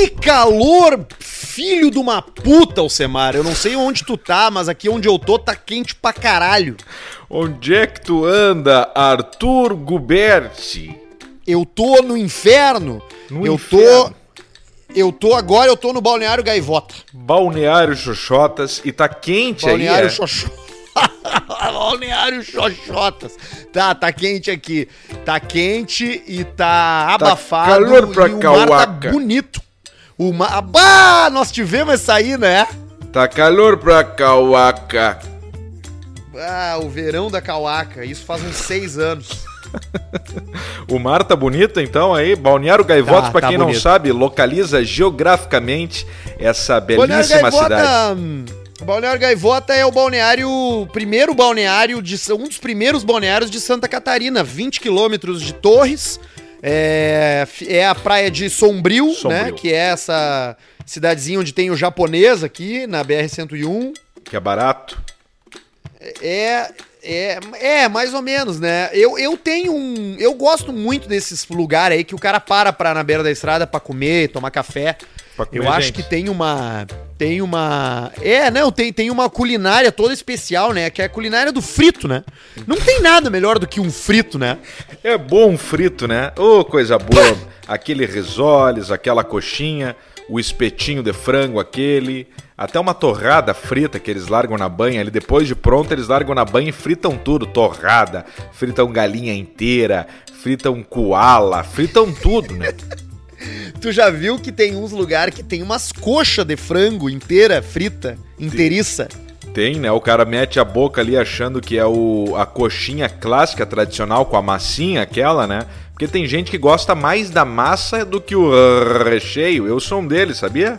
Que calor, filho de uma puta, Alcemar. Eu não sei onde tu tá, mas aqui onde eu tô tá quente pra caralho. Onde é que tu anda, Arthur Guberti? Eu tô no inferno. No eu inferno. tô. Eu tô agora, eu tô no Balneário Gaivota. Balneário Xoxotas e tá quente Balneário aí. É? Xoxotas. Balneário Xoxotas. Tá, tá quente aqui. Tá quente e tá abafado. calor pra e o mar tá bonito. O mar... Bah, nós tivemos essa aí, né? Tá calor pra Cauaca. Ah, o verão da Cauaca. Isso faz uns seis anos. O mar tá bonito então aí. Balneário Gaivotas, Tá, pra tá quem não bonito. sabe, localiza geograficamente essa belíssima cidade. Gaivota. Balneário Gaivota é o balneário, primeiro balneário de um dos primeiros balneários de Santa Catarina, 20 quilômetros de Torres. É, é a praia de Sombrio, né? Sombrio. Que é essa cidadezinha onde tem o japonês aqui na BR 101. Que é barato. É, é, é, mais ou menos, né? Eu, eu tenho um. Eu gosto muito desses lugares aí que o cara para pra, na beira da estrada pra comer, tomar café. Eu acho gente. que tem uma. Tem uma. É, não, tem, tem uma culinária toda especial, né? Que é a culinária do frito, né? Não tem nada melhor do que um frito, né? É bom frito, né? Ô, coisa boa. Aquele risoles, aquela coxinha, o espetinho de frango aquele, até uma torrada frita que eles largam na banha ali. Depois de pronto, eles largam na banha e fritam tudo. Torrada, fritam galinha inteira, fritam koala, fritam tudo, né? Tu já viu que tem uns lugares que tem umas coxas de frango inteira, frita, inteiriça? Tem, né? O cara mete a boca ali achando que é o, a coxinha clássica, tradicional, com a massinha aquela, né? Porque tem gente que gosta mais da massa do que o recheio. Eu sou um deles, sabia?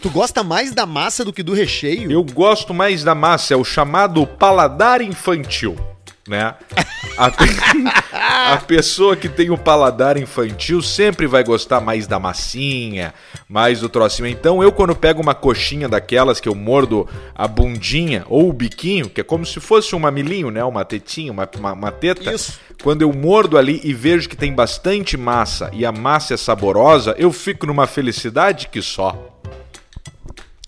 Tu gosta mais da massa do que do recheio? Eu gosto mais da massa, é o chamado paladar infantil, né? A, pe- a pessoa que tem o paladar infantil sempre vai gostar mais da massinha, mais do trocinho. Então eu quando pego uma coxinha daquelas que eu mordo a bundinha ou o biquinho, que é como se fosse um mamilinho, né? Uma tetinha, uma, uma, uma teta. Isso. Quando eu mordo ali e vejo que tem bastante massa e a massa é saborosa, eu fico numa felicidade que só.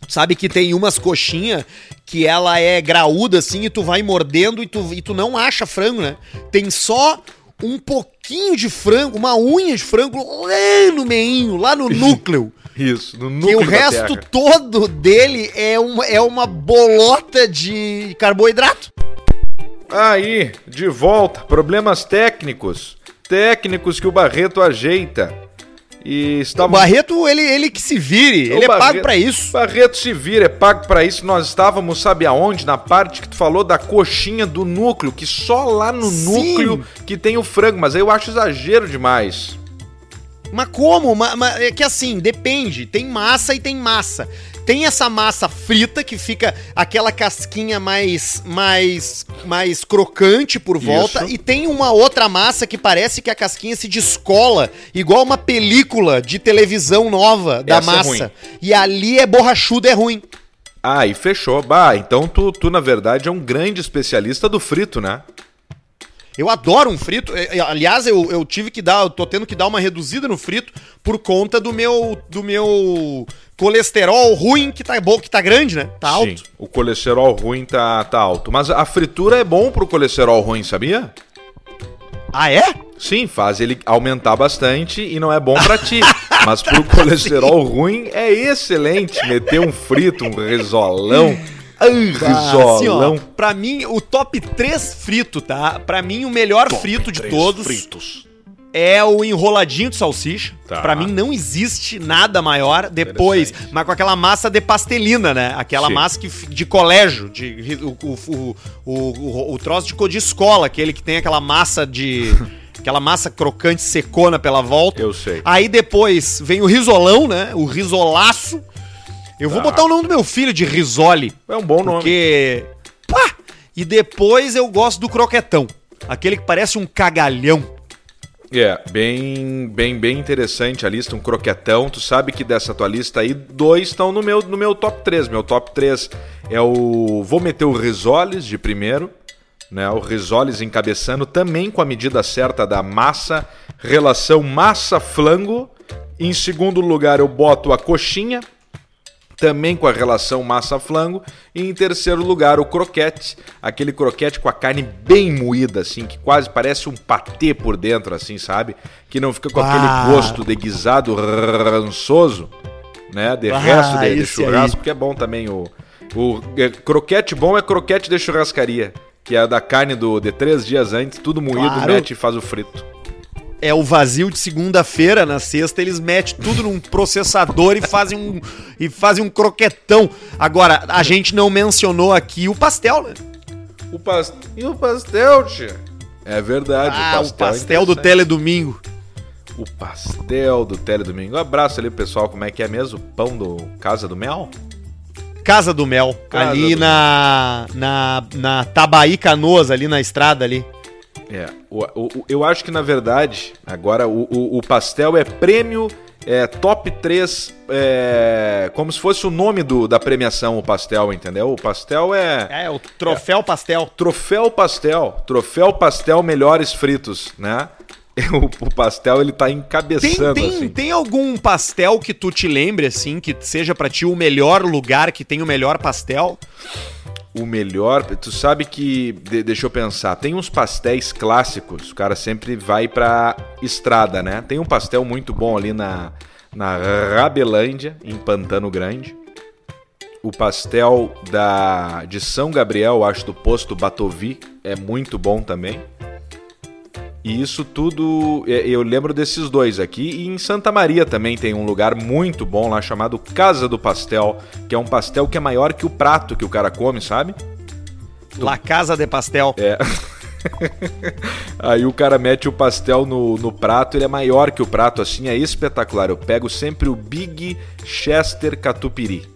Sabe que tem umas coxinhas que ela é graúda assim e tu vai mordendo e tu, e tu não acha frango, né? Tem só um pouquinho de frango, uma unha de frango lá no meinho, lá no núcleo. Isso, no núcleo o da resto terra. todo dele é uma, é uma bolota de carboidrato. Aí, de volta, problemas técnicos. Técnicos que o Barreto ajeita. E O. Barreto, ele, ele que se vire, O ele é pago Barreto- pra isso. Barreto se vira, é pago pra isso. Nós estávamos, sabe aonde? Na parte que tu falou da coxinha do núcleo, que só lá no Sim. núcleo que tem o frango. Mas aí eu acho exagero demais. Mas como? Ma- ma- é que assim, depende. Tem massa e tem massa. Tem essa massa frita que fica aquela casquinha mais mais mais crocante por volta Isso. e tem uma outra massa que parece que a casquinha se descola igual uma película de televisão nova da Essa é massa. ruim. e ali é borrachudo, é ruim. Ah, e fechou. Bah, então tu, tu, na verdade, é um grande especialista do frito, né? Eu adoro um frito. É, é, Aliás, eu, eu tive que dar, eu tô tendo que dar uma reduzida no frito por conta do meu do meu colesterol ruim que tá bom, que tá grande, né? Tá alto. Sim, o colesterol ruim tá, tá alto. Mas a fritura é bom pro colesterol ruim, sabia? Ah, é? Sim, faz ele aumentar bastante e não é bom pra ti. Mas pro colesterol ruim é excelente meter um frito, um risolão. Ai, Assim, ó, risolão. pra mim, o top 3 frito, tá? Pra mim, o melhor frito de Três todos fritos. é o enroladinho de salsicha. Tá. Pra mim, não existe nada maior depois. Mas com aquela massa de pastelina, né? Aquela Sim. massa que, de colégio. De, o, o, o, o, troço de, de escola, aquele que tem aquela massa de... aquela massa crocante secona pela volta. Eu sei. Aí depois vem o risolão, né? O risolaço. Eu vou Tá. botar o nome do meu filho de Risoli. É um bom nome. Porque. Pá! E depois eu gosto do croquetão. Aquele que parece um cagalhão. É, bem, bem, bem interessante a lista, um croquetão. Tu sabe que dessa tua lista aí, dois estão no meu, no meu top 3. Meu top 3 é o. Vou meter o risoles de primeiro, né? O risoles encabeçando também com a medida certa da massa, relação massa-flango. Em segundo lugar, eu boto a coxinha, também com a relação massa-flango. E em terceiro lugar, o croquete, aquele croquete com a carne bem moída, assim, que quase parece um patê por dentro, assim, sabe? Que não fica com Ah. aquele gosto de guisado rançoso, né? De Ah, resto de, de churrasco, que é bom também. O, o é, croquete bom é croquete de churrascaria, que é da carne do, de três dias antes, tudo moído, Claro. mete e faz o frito. É o vazio de segunda-feira, na sexta eles metem tudo num processador e fazem um e fazem um croquetão. Agora, a gente não mencionou aqui o pastel, né? O pas... E o pastel, tia? É verdade, Ah, o pastel, é do interessante. Teledomingo. O pastel do Teledomingo. Um abraço ali, pessoal. Como é que é mesmo? Pão do Casa do Mel? Casa do Mel, Casa ali do na, na na Tabaí Canoas, ali na estrada ali. É. O, o- eu acho que, na verdade, agora o, o- o pastel é prêmio é, top 3, é, como se fosse o nome do, da premiação, o pastel, entendeu? O pastel é... É, o troféu pastel. Troféu pastel. Troféu pastel melhores fritos, né? O, o pastel, ele tá Tem, encabeçando, tem, assim. tem algum pastel que tu te lembre, assim, que seja pra ti o melhor lugar que tem o melhor pastel? O melhor, tu sabe que, de- deixa eu pensar, tem uns pastéis clássicos, o cara sempre vai pra estrada, né? Tem um pastel muito bom ali na, na Rabelândia, em Pantano Grande. O pastel da, de São Gabriel, acho, do posto Batovi, é muito bom também. E isso tudo, é, eu lembro desses dois aqui. E em Santa Maria também tem um lugar muito bom lá chamado Casa do Pastel, que é um pastel que é maior que o prato que o cara come, sabe? La Casa de Pastel. É. Aí o cara mete o pastel no, no prato, ele é maior que o prato, assim, é espetacular. Eu pego sempre o Big Chester Catupiry.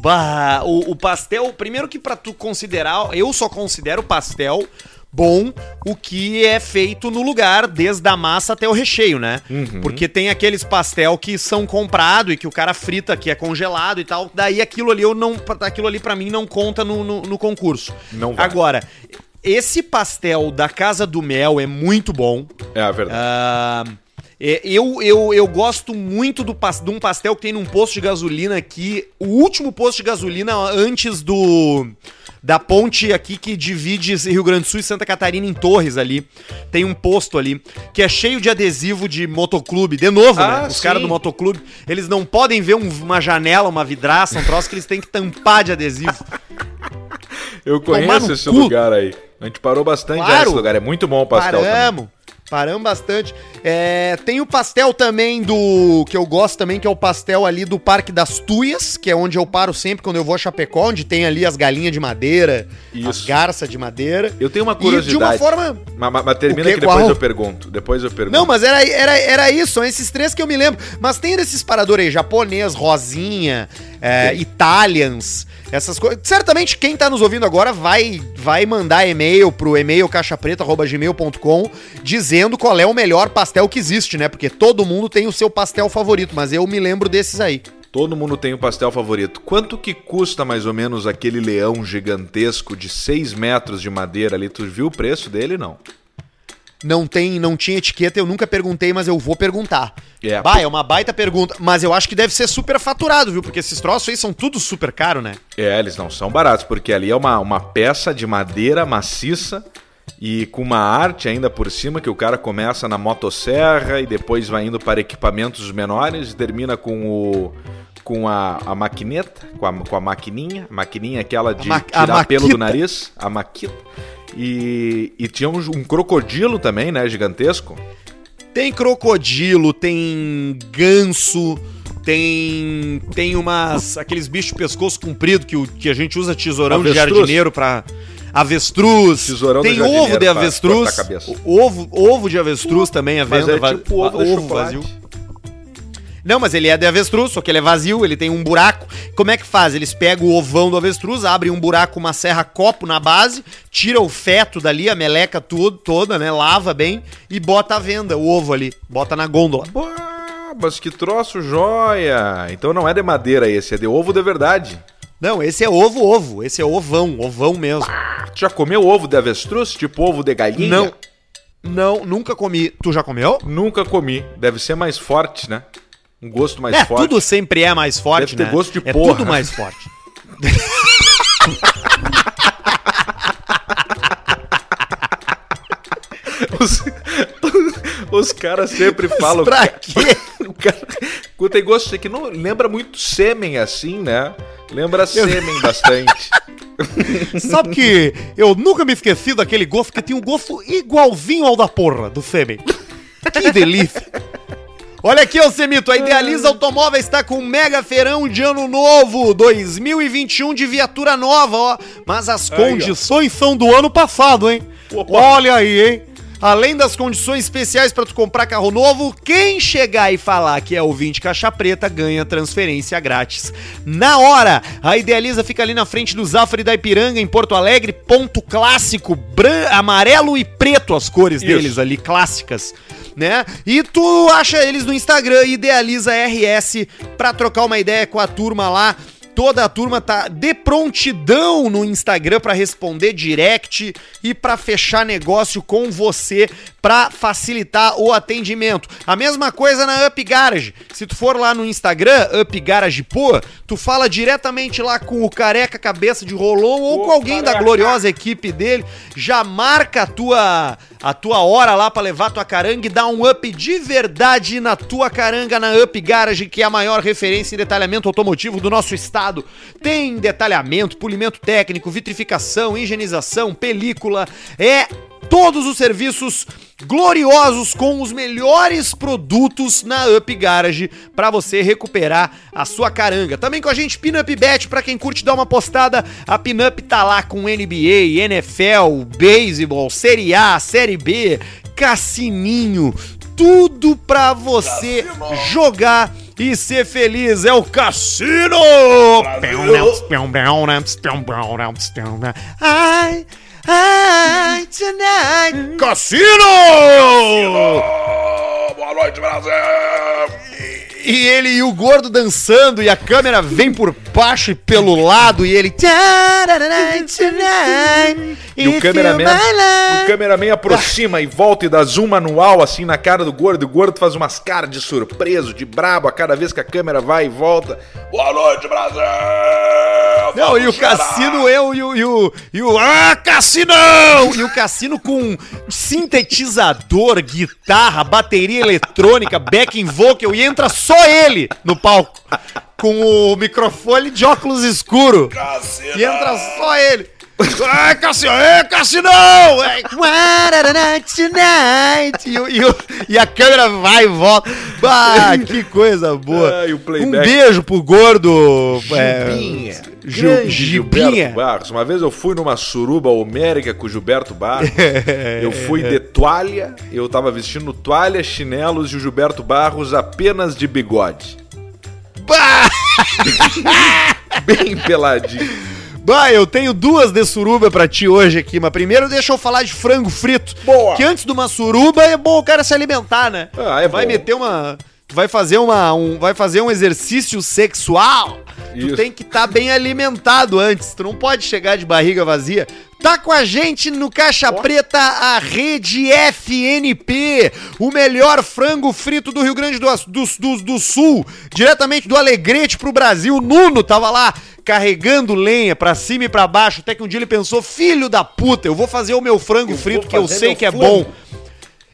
Bah, o, o pastel, primeiro que pra tu considerar, eu só considero pastel bom o que é feito no lugar, desde a massa até o recheio, né? Uhum. Porque tem aqueles pastel que são comprados e que o cara frita, que é congelado e tal. Daí aquilo ali eu não, aquilo ali para mim não conta no, no, no concurso. Não vai. Agora, esse pastel da Casa do Mel é muito bom. É a verdade. Ah, é, eu, eu, eu gosto muito do, de um pastel que tem num posto de gasolina aqui. O último posto de gasolina antes do. Da ponte aqui que divide Rio Grande do Sul e Santa Catarina em Torres ali. Tem um posto ali que é cheio de adesivo de motoclube. De novo, Ah, né? Os caras do motoclube, eles não podem ver um- uma janela, uma vidraça, um troço que eles têm que tampar de adesivo. Eu conheço esse cu. lugar aí. A gente parou bastante já Claro. nesse lugar. É muito bom o pastel também. Paramos. Bastante. É, tem o pastel também do. que eu gosto também, que é o pastel ali do Parque das Tuias, que é onde eu paro sempre quando eu vou a Chapecó, onde tem ali as galinhas de madeira, as Isso. garças de madeira. Eu tenho uma E de uma curiosidade. forma. Mas, mas- mas termina que depois Qual? eu pergunto. Depois eu pergunto. Não, mas era, era, era isso, são esses três que eu me lembro. Mas tem desses paradores aí, japonês, rosinha, é. Italians, essas coisas. Certamente quem tá nos ouvindo agora vai, vai mandar e-mail pro e-mail caixapreta.gmail.com dizendo qual é o melhor pastel que existe, né? Porque todo mundo tem o seu pastel favorito, mas eu me lembro desses aí. Todo mundo tem o pastel favorito. Quanto que custa mais ou menos aquele leão gigantesco de 6 metros de madeira ali? Tu viu o preço dele? Não. Não tem, não tinha etiqueta, eu nunca perguntei, mas eu vou perguntar. É. Bah, é uma baita pergunta, mas eu acho que deve ser super faturado, viu? Porque esses troços aí são tudo super caro, né? É, eles não são baratos, porque ali é uma, uma peça de madeira maciça e com uma arte ainda por cima que o cara começa na motosserra e depois vai indo para equipamentos menores e termina com o com a, a maquineta, com a, com a maquininha, maquininha aquela de A ma- tirar pelo do nariz, a maquita. E, e tinha um, um crocodilo também, né, gigantesco. Tem crocodilo, tem ganso, tem tem umas aqueles bichos de pescoço comprido que, o, que a gente usa tesourão de Avestruz. jardineiro pra avestruz. Tesourão tem ovo de avestruz. Ovo, ovo de avestruz também à Mas venda. é va- tipo ovo de chocolate. vazio. Não, mas ele é de avestruz, só que ele é vazio, ele tem um buraco. Como é que faz? Eles pegam o ovão do avestruz, abrem um buraco, uma serra copo na base, tira o feto dali, a meleca tudo, toda, né? Lava bem e bota à venda o ovo ali, bota na gôndola. Mas que troço joia! Então não é de madeira esse, é de ovo de verdade. Não, esse é ovo, ovo. Esse é ovão, ovão mesmo. Tu já comeu ovo de avestruz? Tipo ovo de galinha? Não. Não, nunca comi. Tu já comeu? Nunca comi. Deve ser mais forte, né? Um gosto mais é, forte. tudo sempre é mais forte, Deve ter né? gosto de é porra. tudo mais forte. Os, os caras sempre falam. pra quê? O cara, tem gosto que não lembra muito sêmen assim, né? Lembra sêmen bastante. Sabe que eu nunca me esqueci daquele gosto que tinha um gosto igualzinho ao da porra, do sêmen. Que delícia. Olha aqui, ô Semito, a Idealiza Automóveis está com um mega feirão de ano novo, 2021 de viatura nova, ó. Mas as Aí, condições são do ano passado, hein? Opa. Olha aí, hein? Além das condições especiais para tu comprar carro novo, quem chegar e falar que é ouvinte caixa preta ganha transferência grátis. Na hora, a Idealiza fica ali na frente do Zafari da Ipiranga, em Porto Alegre, ponto clássico, bran amarelo e preto as cores Isso. deles ali, clássicas. Né? E tu acha eles no Instagram, Idealiza RS, pra trocar uma ideia com a turma lá. Toda a turma tá de prontidão no Instagram pra responder direct e pra fechar negócio com você pra facilitar o atendimento. A mesma coisa na Up Garage. Se tu for lá no Instagram, Up Garage Pô, tu fala diretamente lá com o careca cabeça de rolão ou Ô, com alguém da careca. gloriosa equipe dele, já marca a tua a tua hora lá pra levar tua caranga e dar um up de verdade na tua caranga na Up Garage, que é a maior referência em detalhamento automotivo do nosso estado. Tem detalhamento, polimento técnico, vitrificação, higienização, película, é todos os serviços gloriosos com os melhores produtos na Up Garage para você recuperar a sua caranga. Também com a gente Pinup Bet para quem curte dar uma postada, a Pinup tá lá com NBA, NFL, beisebol, Série A, Série B, cassininho, tudo pra você jogar e ser feliz. É o Cassino! Ai, ai, tonight. Cassino! boa noite, Brasil! E ele e o gordo dançando e a câmera vem por baixo e pelo lado e ele. E o cameraman, o cameraman aproxima e volta e dá zoom manual assim na cara do gordo. O gordo faz umas caras de surpreso, de brabo a cada vez que a câmera vai e volta. Boa noite, Brasil! Não, e o. Cassino, eu e o, e o. E o. Ah, Cassinão! E o Cassino com sintetizador, guitarra, bateria eletrônica, backing vocal e entra só ele no palco. Com o microfone de óculos escuro. Cassino! E entra só ele. Ai, Cassino, é, Cassinão! É, tonight. E, e, e a câmera vai e volta. Bah, que coisa boa. O um beijo pro gordo. é, Gibinha. Grande Gibinha. Gilberto Barros. Uma vez eu fui numa suruba homérica com o Gilberto Barros. eu fui de toalha, eu tava vestindo toalha, chinelos e o Gilberto Barros apenas de bigode. Bem peladinho. Bah, eu tenho duas de suruba pra ti hoje aqui, mas primeiro deixa eu falar de frango frito. Boa. Que antes de uma suruba é bom o cara se alimentar, né? Ah, é vai bom. meter uma. Tu vai fazer uma. Um, vai fazer um exercício sexual. Tu Isso. tem que estar bem alimentado antes. Tu não pode chegar de barriga vazia. Tá com a gente no Caixa Preta a rede FNP, o melhor frango frito do Rio Grande do, do, do, do Sul, diretamente do Alegrete pro Brasil. Nuno tava lá carregando lenha pra cima e pra baixo, até que um dia ele pensou: filho da puta, eu vou fazer o meu frango Eu frito que eu sei que é flango." bom.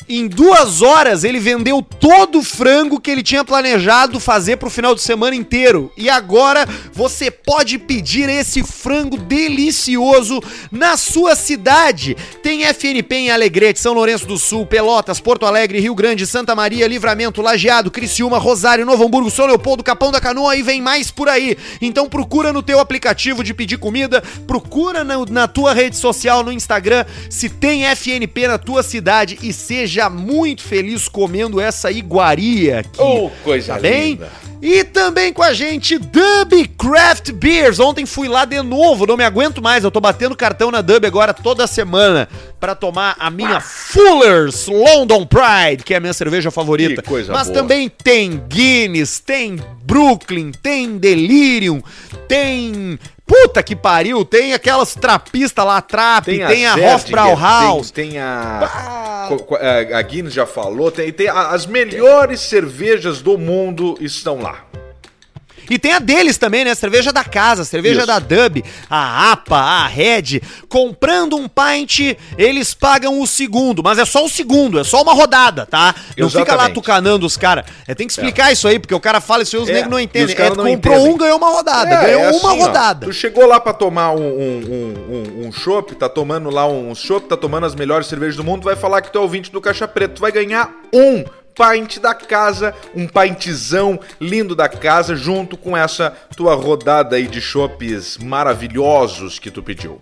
Em duas horas ele vendeu todo o frango que ele tinha planejado fazer pro final de semana inteiro. E agora você pode pedir esse frango delicioso na sua cidade. Tem FNP em Alegrete, São Lourenço do Sul, Pelotas, Porto Alegre, Rio Grande, Santa Maria, Livramento, Lajeado, Criciúma, Rosário, Novo Hamburgo, São Leopoldo, Capão da Canoa e vem mais por aí. Então procura no teu aplicativo de pedir comida, procura na, na tua rede social, no Instagram, se tem FNP na tua cidade e seja muito feliz comendo essa iguaria aqui. Oh, coisa Tá bem? linda. E também com a gente, Dub Craft Beers. Ontem fui lá de novo, não me aguento mais. Eu tô batendo cartão na Dub agora toda semana para tomar a minha Fuller's London Pride, que é a minha cerveja favorita. Que coisa Mas boa. também tem Guinness, tem Brooklyn, tem Delirium, tem. Puta que pariu, tem aquelas trapistas lá, Trap, tem, a, Zerdinger, Hofbrauhaus. Tem, tem a. Ah. co- co- a a Guinness já falou, tem, tem a- as melhores cervejas do mundo estão lá. E tem a deles também, né? Cerveja da casa, cerveja Isso. da Dub, a APA, a Red. Comprando um pint, eles pagam o segundo. Mas é só o segundo, é só uma rodada, tá? Não fica lá tucanando os caras. É, tem que explicar isso aí, porque o cara fala isso aí, os É, negros não entendem. É, não comprou entendem. um, ganhou uma rodada. É, ganhou é uma assim, ó, rodada. tu chegou lá pra tomar um, um, um, um, um chopp, tá tomando lá um chopp, tá tomando as melhores cervejas do mundo, vai falar que tu é ouvinte do Caixa Preto. Tu vai ganhar um pint da casa, um pintzão lindo da casa, junto com essa tua rodada aí de chopps maravilhosos que tu pediu.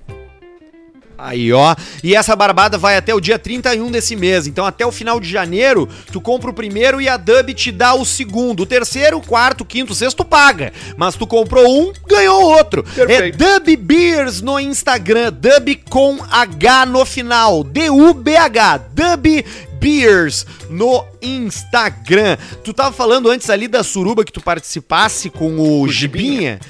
Aí, ó. E essa barbada vai até o dia 31 desse mês. Então, até o final de janeiro, tu compra o primeiro e a Dub te dá o segundo. O terceiro, o quarto, o quinto, o sexto, paga. Mas tu comprou um, ganhou outro. Perfeito. É Dub Beers no Instagram. Dub com H no final. D-U-B-H. Dub Beers no Instagram. Tu tava falando antes ali da suruba que tu participasse com o, Gibinha. Gibinha.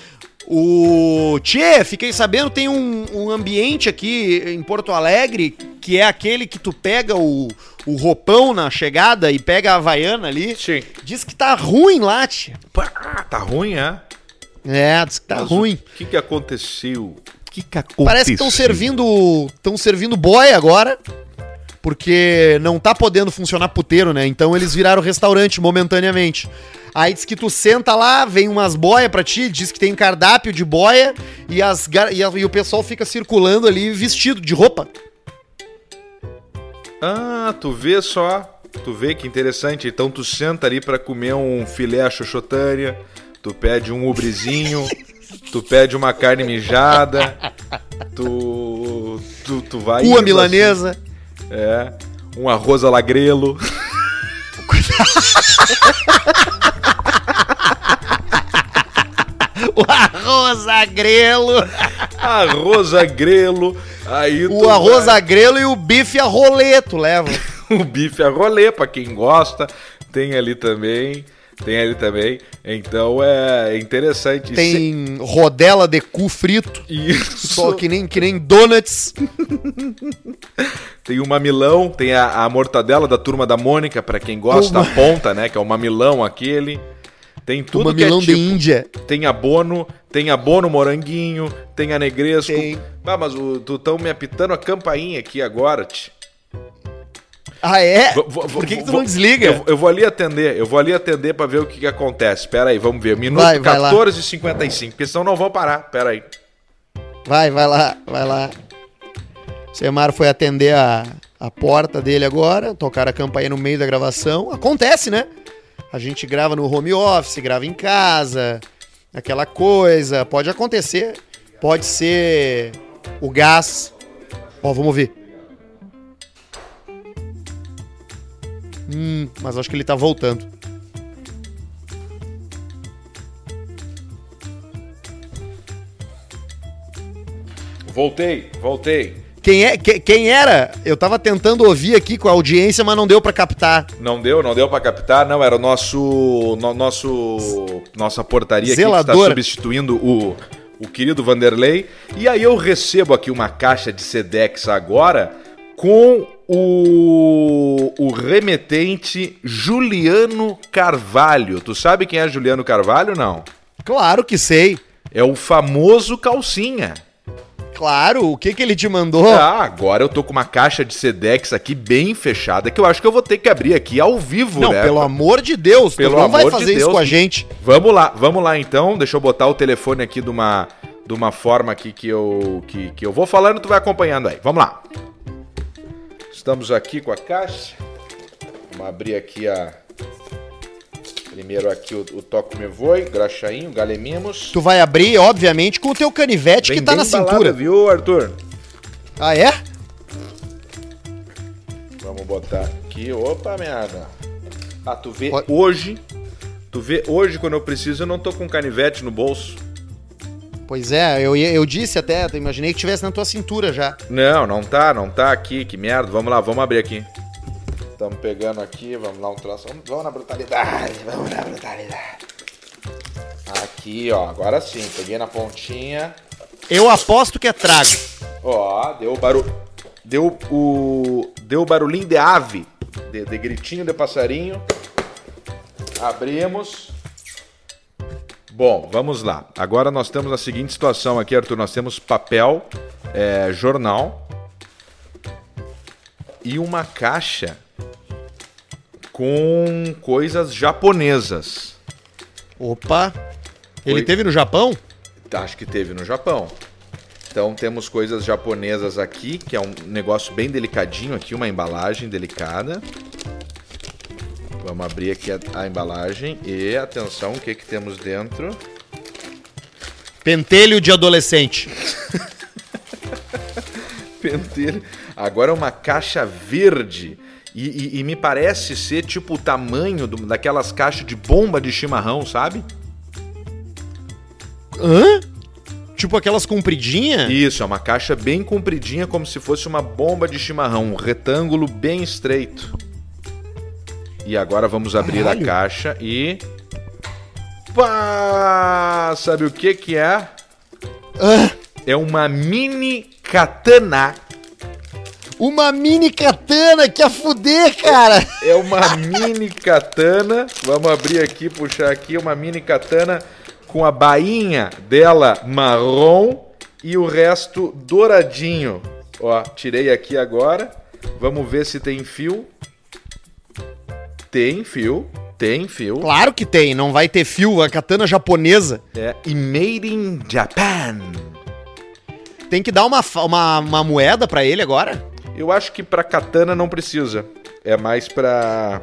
O Tchê, fiquei sabendo, tem um, um ambiente aqui em Porto Alegre que é aquele que tu pega o, o roupão na chegada e pega a Havaiana ali. Sim. Diz que tá ruim lá. Pá, tá ruim, é? É, diz que tá Mas ruim. O que que aconteceu? O que que aconteceu? Parece que estão servindo. estão servindo boy agora. Porque não tá podendo funcionar puteiro, né? Então eles viraram restaurante momentaneamente. Aí diz que tu senta lá, vem umas boias pra ti, diz que tem cardápio de boia e, as, e, a- e o pessoal fica circulando ali vestido de roupa. Ah, tu vê só. Tu vê que interessante. Então tu senta ali pra comer um filé xoxotânia, tu pede um ubrezinho, tu pede uma carne mijada, tu tu, tu vai Rua indo milanesa. assim. É, um arroz alagrelo. O arroz agrelo. arroz agrelo. Aí O arroz vai- agrelo e o bife a roleto leva. o bife a rolê pra quem gosta, tem ali também. Tem ali também. Então é interessante. Tem rodela de cu frito. Isso. Só que nem, que nem donuts. Tem o mamilão, tem a, a mortadela da turma da Mônica, pra quem gosta, O a ponta, né? Que é o mamilão aquele. Tem O tudo que é mamilão tipo. de Índia. Tem abono, tem abono moranguinho, tem a negresco. Tem. Ah, mas o, tu tão me apitando a campainha aqui agora, tch. Ah, é? Por que, que tu não desliga? Eu, eu vou ali atender, eu vou ali atender pra ver o que, que acontece. Pera aí, vamos ver. Minuto Vai, vai lá. 14h55, porque senão não vão parar. Pera aí. Vai, vai lá, vai lá. O Semar foi atender a, a porta dele agora, tocar a campainha no meio da gravação. Acontece, né? A gente grava no home office, grava em casa, aquela coisa. Pode acontecer. Pode ser o gás. Ó, vamos ver. Hum, mas acho que ele tá voltando. Voltei, voltei. Quem, é, que- quem era? Eu tava tentando ouvir aqui com a audiência, mas não deu pra captar. Não deu, não deu pra captar, não. Era o nosso. no- nosso nossa portaria aqui que está substituindo o, o querido Vanderlei. E aí eu recebo aqui uma caixa de Sedex agora com o, o remetente Juliano Carvalho. Tu sabe quem é Juliano Carvalho, não? Claro que sei. É o famoso calcinha. Claro, o que que ele te mandou? Ah, agora eu tô com uma caixa de Sedex aqui bem fechada que eu acho que eu vou ter que abrir aqui ao vivo, não, né? pelo amor de Deus, Pelo tu não vai amor de fazer isso Deus. com a gente. Vamos lá, vamos lá então. Deixa eu botar o telefone aqui de uma, de uma forma aqui que eu, que, que eu vou falando, tu vai acompanhando aí. Vamos lá. Estamos aqui com a caixa. Vamos abrir aqui a. Primeiro aqui o, o Toco Me Voe, graxainho, galemimos. Tu vai abrir, obviamente, com o teu canivete que Vem tá bem na cintura. viu, Arthur? Ah, é? Vamos botar aqui. Opa, merda. Ah, tu vê, Pode- hoje, Tu vê, hoje quando eu preciso eu não tô com canivete no bolso. Pois é, eu, eu disse até, eu imaginei que tivesse na tua cintura já. Não, não tá, não tá aqui, que merda. Vamos lá, vamos abrir aqui. Estamos pegando aqui, vamos lá um troço. Vamos, vamos na brutalidade, vamos na brutalidade. Aqui, ó, agora sim, peguei na pontinha. Eu aposto que é trago. Ó, deu barulho. Deu o. Deu barulhinho de ave. De, de gritinho de passarinho. Abrimos. Bom, vamos lá. Agora nós temos a seguinte situação aqui, Arthur. Nós temos papel, é, jornal e uma caixa com coisas japonesas. Opa! Ele Oi. teve no Japão? Acho que teve no Japão. Então temos coisas japonesas aqui, que é um negócio bem delicadinho aqui, uma embalagem delicada. Vamos abrir aqui a, a embalagem e atenção, o que que temos dentro? Pentelho de adolescente. Pentelho. Agora é uma caixa verde. E, e- e me parece ser tipo o tamanho do- daquelas caixas de bomba de chimarrão, sabe? Hã? Tipo aquelas compridinhas? Isso, é uma caixa bem compridinha, como se fosse uma bomba de chimarrão, um retângulo bem estreito. E agora vamos abrir Caralho. a caixa e. Pá! Sabe o que que é? Ah, É uma mini katana. uma mini katana que a fuder, cara! É uma mini katana. Vamos abrir aqui, puxar aqui uma mini katana com a bainha dela marrom e o resto douradinho. Ó, tirei aqui agora. Vamos ver se tem fio. Tem fio, tem fio. Claro que tem, não vai ter fio, a katana japonesa. É, e made in Japan. Tem que dar uma, uma, uma moeda pra ele agora. Eu acho que pra katana não precisa. É mais pra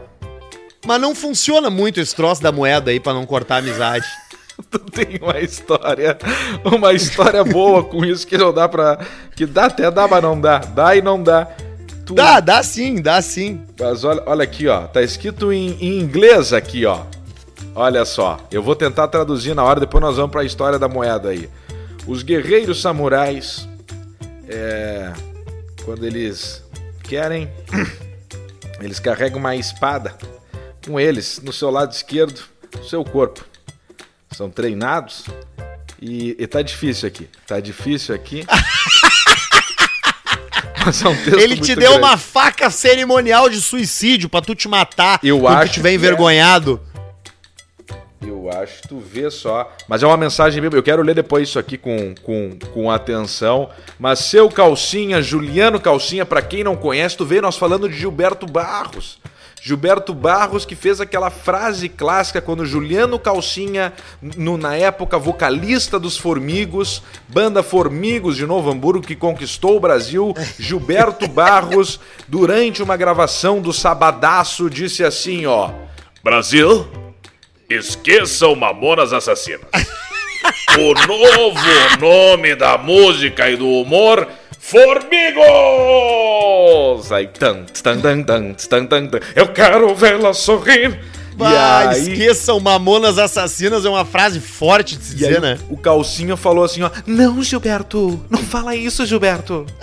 Mas não funciona muito esse troço da moeda aí pra não cortar a amizade. Tu tem uma história, uma história boa com isso que não dá pra. Que dá até dá, mas não dá. Dá e não dá. Tu- Dá, dá sim, dá sim. Mas olha, olha aqui, ó. Tá escrito em, em inglês aqui, ó. Olha só. Eu vou tentar traduzir na hora, depois nós vamos pra história da moeda aí. Os guerreiros samurais. É. Quando eles querem. Eles carregam uma espada com eles no seu lado esquerdo, no seu corpo. São treinados. E, e tá difícil aqui. Tá difícil aqui. Mas é um texto Ele te deu grande. uma faca cerimonial de suicídio pra tu te matar Eu quando acho tu tiver é. envergonhado. Eu acho, tu vê só. Mas é uma mensagem bem. Eu quero ler depois isso aqui com, com, com atenção. Mas seu Calcinha, Juliano Calcinha, pra quem não conhece, tu vê nós falando de Gilberto Barros. Gilberto Barros que fez aquela frase clássica quando Juliano Calcinha, no- na época vocalista dos Formigos, banda Formigos de Novo Hamburgo que conquistou o Brasil, Gilberto Barros, durante uma gravação do Sabadaço, disse assim, ó: Brasil, esqueçam Mamonas Assassinas. o novo nome da música e do humor, Formigos! Aí, tan, tan, tan, tan, tan, tan, tan. Eu quero vê-la sorrir. Ah, e aí, esqueçam mamonas assassinas é uma frase forte de se dizer, aí né? o Calcinha falou assim, ó. Não, Gilberto, não fala isso, Gilberto.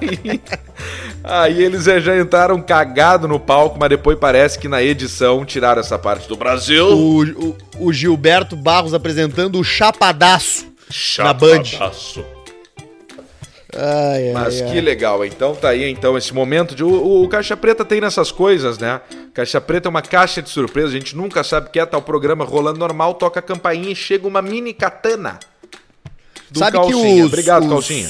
aí, aí eles já entraram cagado no palco, mas depois parece que na edição tiraram essa parte do Brasil. O, o, o Gilberto Barros apresentando o Chapadaço na Band. Ai, ai, Mas ai. que legal, então tá aí então esse momento de. O, o- o Caixa Preta tem nessas coisas, né? Caixa Preta é uma caixa de surpresa, a gente nunca sabe o que é, tá o programa rolando normal, toca a campainha e chega uma mini katana. Do Sabe que Calcinha. os, Obrigado, os- Calcinha.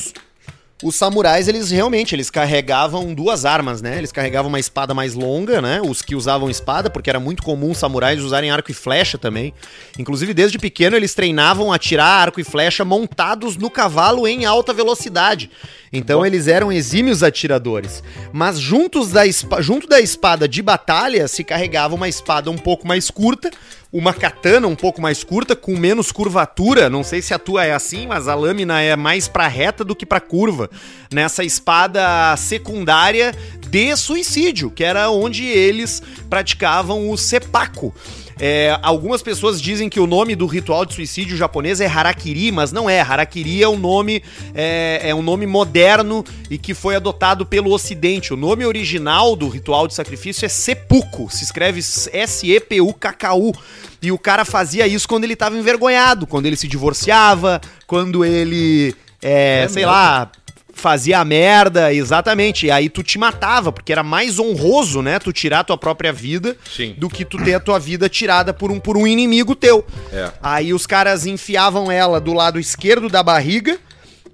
Os samurais, eles realmente, eles carregavam duas armas, né? Eles carregavam uma espada mais longa, né? Os que usavam espada, porque era muito comum os samurais usarem arco e flecha também. Inclusive, desde pequeno, eles treinavam a tirar arco e flecha montados no cavalo em alta velocidade. Então, eles eram exímios atiradores. Mas juntos da junto da espada de batalha, se carregava uma espada um pouco mais curta, uma katana um pouco mais curta, com menos curvatura. Não sei se a tua é assim, mas a lâmina é mais pra reta do que pra curva. Nessa espada secundária de suicídio, que era onde eles praticavam o seppaku. É, algumas pessoas dizem que o nome do ritual de suicídio japonês é harakiri, mas não é. Harakiri é um nome é, é um nome moderno e que foi adotado pelo Ocidente. O nome original do ritual de sacrifício é seppuku, se escreve S-E-P-U-K-K-U. E o cara fazia isso quando ele tava envergonhado, quando ele se divorciava, quando ele, é, sei mesmo? lá, fazia a merda, exatamente. E aí tu te matava, porque era mais honroso, né? Tu tirar a tua própria vida Sim. do que tu ter a tua vida tirada por um, por um inimigo teu. É. Aí os caras enfiavam ela do lado esquerdo da barriga.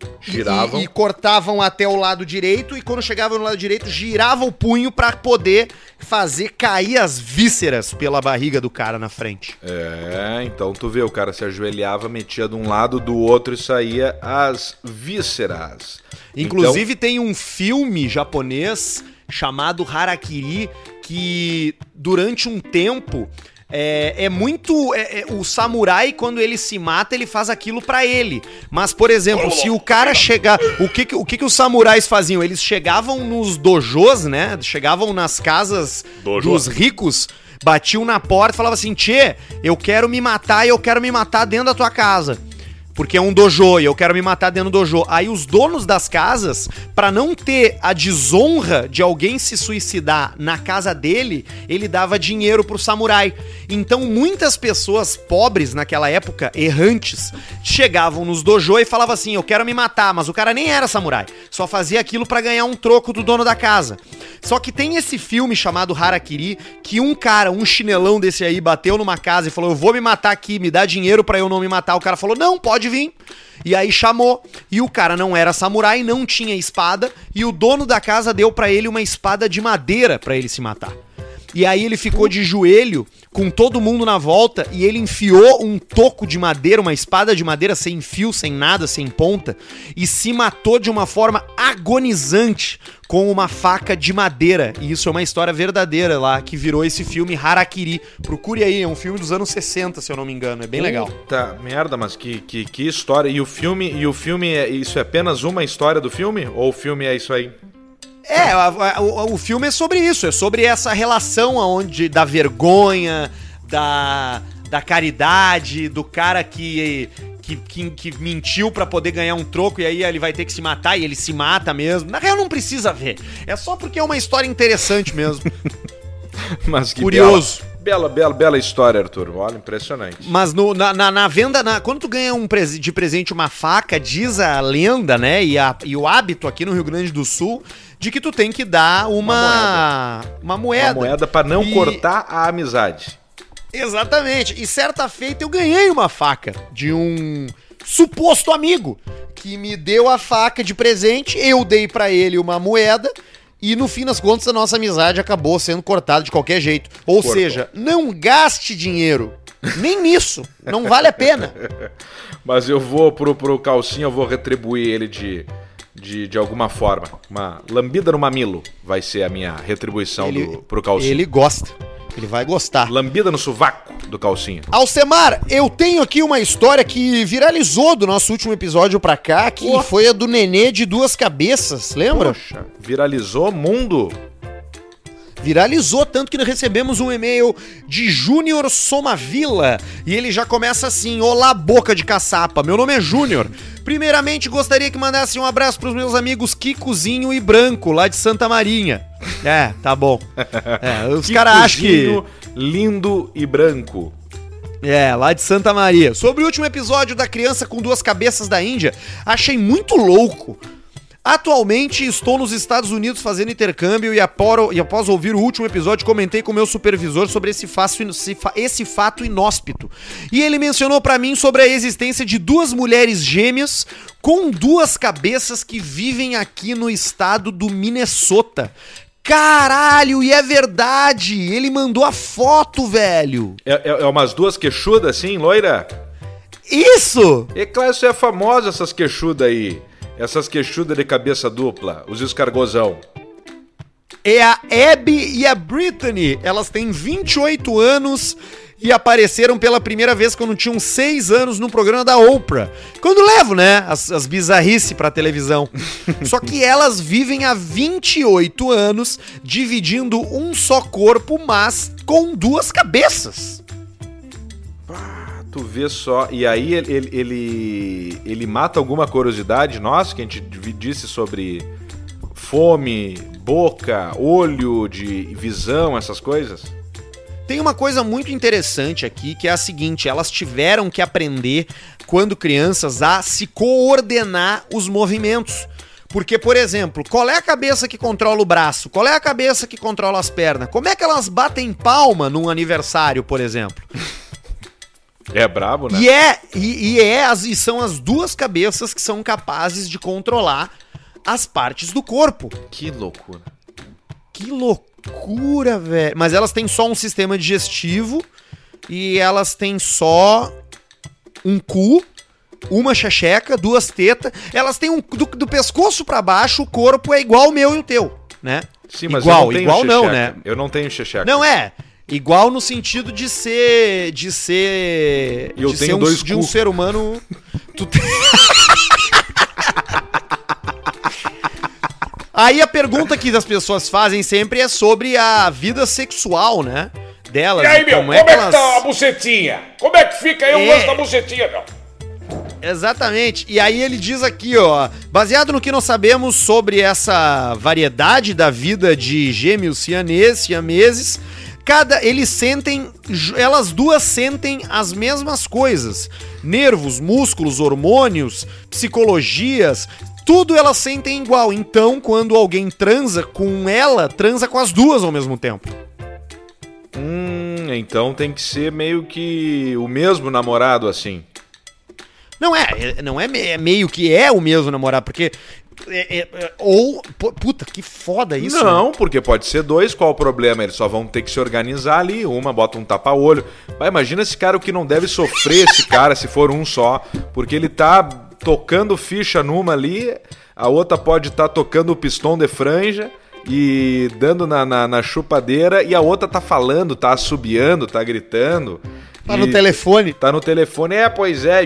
E- Giravam. E, e cortavam até o lado direito, e quando chegavam no lado direito, girava o punho pra poder fazer cair as vísceras pela barriga do cara na frente. É, então tu vê, o cara se ajoelhava, metia de um lado, do outro e saía as vísceras. Inclusive tem um filme japonês chamado Harakiri que durante um tempo é, é muito é- é- o samurai quando ele se mata ele faz aquilo pra ele. Mas por exemplo se o cara chegar o que que- o que que os samurais faziam? Eles chegavam nos dojos, né? Chegavam nas casas Dojo. dos ricos. Batiam na porta e falavam assim: Tchê, eu quero me matar e eu quero me matar dentro da tua casa. Porque é um dojo e eu quero me matar dentro do dojo. Aí os donos das casas, pra não ter a desonra de alguém se suicidar na casa dele, ele dava dinheiro pro samurai. Então muitas pessoas pobres naquela época, errantes, chegavam nos dojo e falavam assim: "Eu quero me matar", mas o cara nem era samurai, só fazia aquilo pra ganhar um troco do dono da casa. Só que tem esse filme chamado Harakiri que um cara, um chinelão desse aí bateu numa casa e falou: "Eu vou me matar aqui, me dá dinheiro pra eu não me matar". O cara falou: "Não, pode vir". E aí chamou, e o cara não era samurai, não tinha espada, e o dono da casa deu pra ele uma espada de madeira pra ele se matar. E aí ele ficou de joelho com todo mundo na volta e ele enfiou um toco de madeira, uma espada de madeira sem fio, sem nada, sem ponta, e se matou de uma forma agonizante com uma faca de madeira. E isso é uma história verdadeira lá que virou esse filme Harakiri. Procure aí, é um filme dos anos 60, se eu não me engano, é bem legal. Puta merda, mas que, que, que história. E o filme, e o filme é, isso é apenas uma história do filme? Ou o filme é isso aí? É, a- a- o, o filme é sobre isso, é sobre essa relação aonde da vergonha, da, da caridade, do cara que, que, que, que mentiu pra poder ganhar um troco e aí ele vai ter que se matar e ele se mata mesmo. Na real não precisa ver, é só porque é uma história interessante mesmo. Mas que Curioso. Bela, bela, bela, bela história, Arthur. Olha, impressionante. Mas no- na, na, na venda, na- quando tu ganha um prese- de presente uma faca, diz a lenda, né, e, a- e o hábito aqui no Rio Grande do Sul, de que tu tem que dar uma, uma moeda. Uma moeda pra não E- cortar a amizade. Exatamente. E certa feita eu ganhei uma faca de um suposto amigo que me deu a faca de presente, eu dei pra ele uma moeda e no fim das contas a nossa amizade acabou sendo cortada de qualquer jeito. Ou Cortou. seja, não gaste dinheiro. Nem nisso. Não vale a pena. Mas eu vou pro, pro calcinha, eu vou retribuir ele de, de, de alguma forma. Uma lambida no mamilo vai ser a minha retribuição Ele- do, pro calcinha. Ele gosta. Ele vai gostar. Lambida no sovaco do calcinha. Alcemar, eu tenho aqui uma história que viralizou do nosso último episódio pra cá, que Pô. foi a do nenê de duas cabeças, lembra? Poxa, viralizou mundo. Viralizou tanto que nós recebemos um e-mail de Júnior Somavila e ele já começa assim: Olá, boca de caçapa, meu nome é Júnior. Primeiramente, gostaria que mandasse um abraço pros meus amigos Kikozinho e Branco, lá de Santa Marinha. É, tá bom. É, os caras acham que. Lindo e branco. É, lá de Santa Maria. Sobre o último episódio da criança com duas cabeças da Índia, achei muito louco. Atualmente estou nos Estados Unidos fazendo intercâmbio e, aporo- e após ouvir o último episódio comentei com meu supervisor sobre esse, esse fa- esse fato inóspito. E ele mencionou pra mim sobre a existência de duas mulheres gêmeas com duas cabeças que vivem aqui no estado do Minnesota. Caralho, e é verdade! Ele mandou a foto, velho! É, é, é umas duas queixudas assim, loira? Isso! E claro, isso é famosa essas queixudas aí. Essas queixudas de cabeça dupla, os escargozão. É a Abby e a Brittany. Elas têm 28 anos e apareceram pela primeira vez quando tinham 6 anos no programa da Oprah. Quando levo, né, as, as bizarrices pra televisão. Só que elas vivem há 28 anos dividindo um só corpo, mas com duas cabeças. Tu vê só. E aí ele, ele, ele, ele mata alguma curiosidade nossa que a gente disse sobre fome, boca, olho, de visão, essas coisas? Tem uma coisa muito interessante aqui que é a seguinte: elas tiveram que aprender, quando crianças, a se coordenar os movimentos. Porque, por exemplo, qual é a cabeça que controla o braço? Qual é a cabeça que controla as pernas? Como é que elas batem palma num aniversário, por exemplo? É brabo, né? E, é, e, e é as, e são as duas cabeças que são capazes de controlar as partes do corpo. Que loucura. Que loucura, velho. Mas elas têm só um sistema digestivo e elas têm só um cu, uma checheca, duas tetas. Elas têm um do, do pescoço para baixo, o corpo é igual o meu e o teu, né? Sim, mas igual, eu não tenho igual não, checheca. né? Eu não tenho checheca. Não é. Igual no sentido de ser de ser eu de tenho ser um, dois de um cu. ser humano Tu tem- Aí a pergunta que as pessoas fazem sempre é sobre a vida sexual, né? Delas. E aí, meu, como como é que elas- tá a bucetinha? Como é que fica aí o É. lance da bucetinha, meu? Exatamente. E aí ele diz aqui, ó, baseado no que nós sabemos sobre essa variedade da vida de gêmeos sianeses, siameses, cada eles sentem, elas duas sentem as mesmas coisas. Nervos, músculos, hormônios, psicologias, tudo elas sentem igual. Então, quando alguém transa com ela, transa com as duas ao mesmo tempo. Hum, então tem que ser meio que o mesmo namorado assim. Não é, é- não é, é meio que é o mesmo namorado, porque é- é- é- ou pu- puta que foda isso. né? não, porque pode ser dois, qual o problema? Eles só vão ter que se organizar ali, uma bota um tapa-olho. Vai, imagina esse cara o que não deve sofrer esse cara se for um só, porque ele tá tocando ficha numa ali, a outra pode estar tocando o pistão de franja e dando na, na, na chupadeira, e a outra tá falando, tá assobiando, tá gritando. Tá no telefone. Tá no telefone, é, pois é.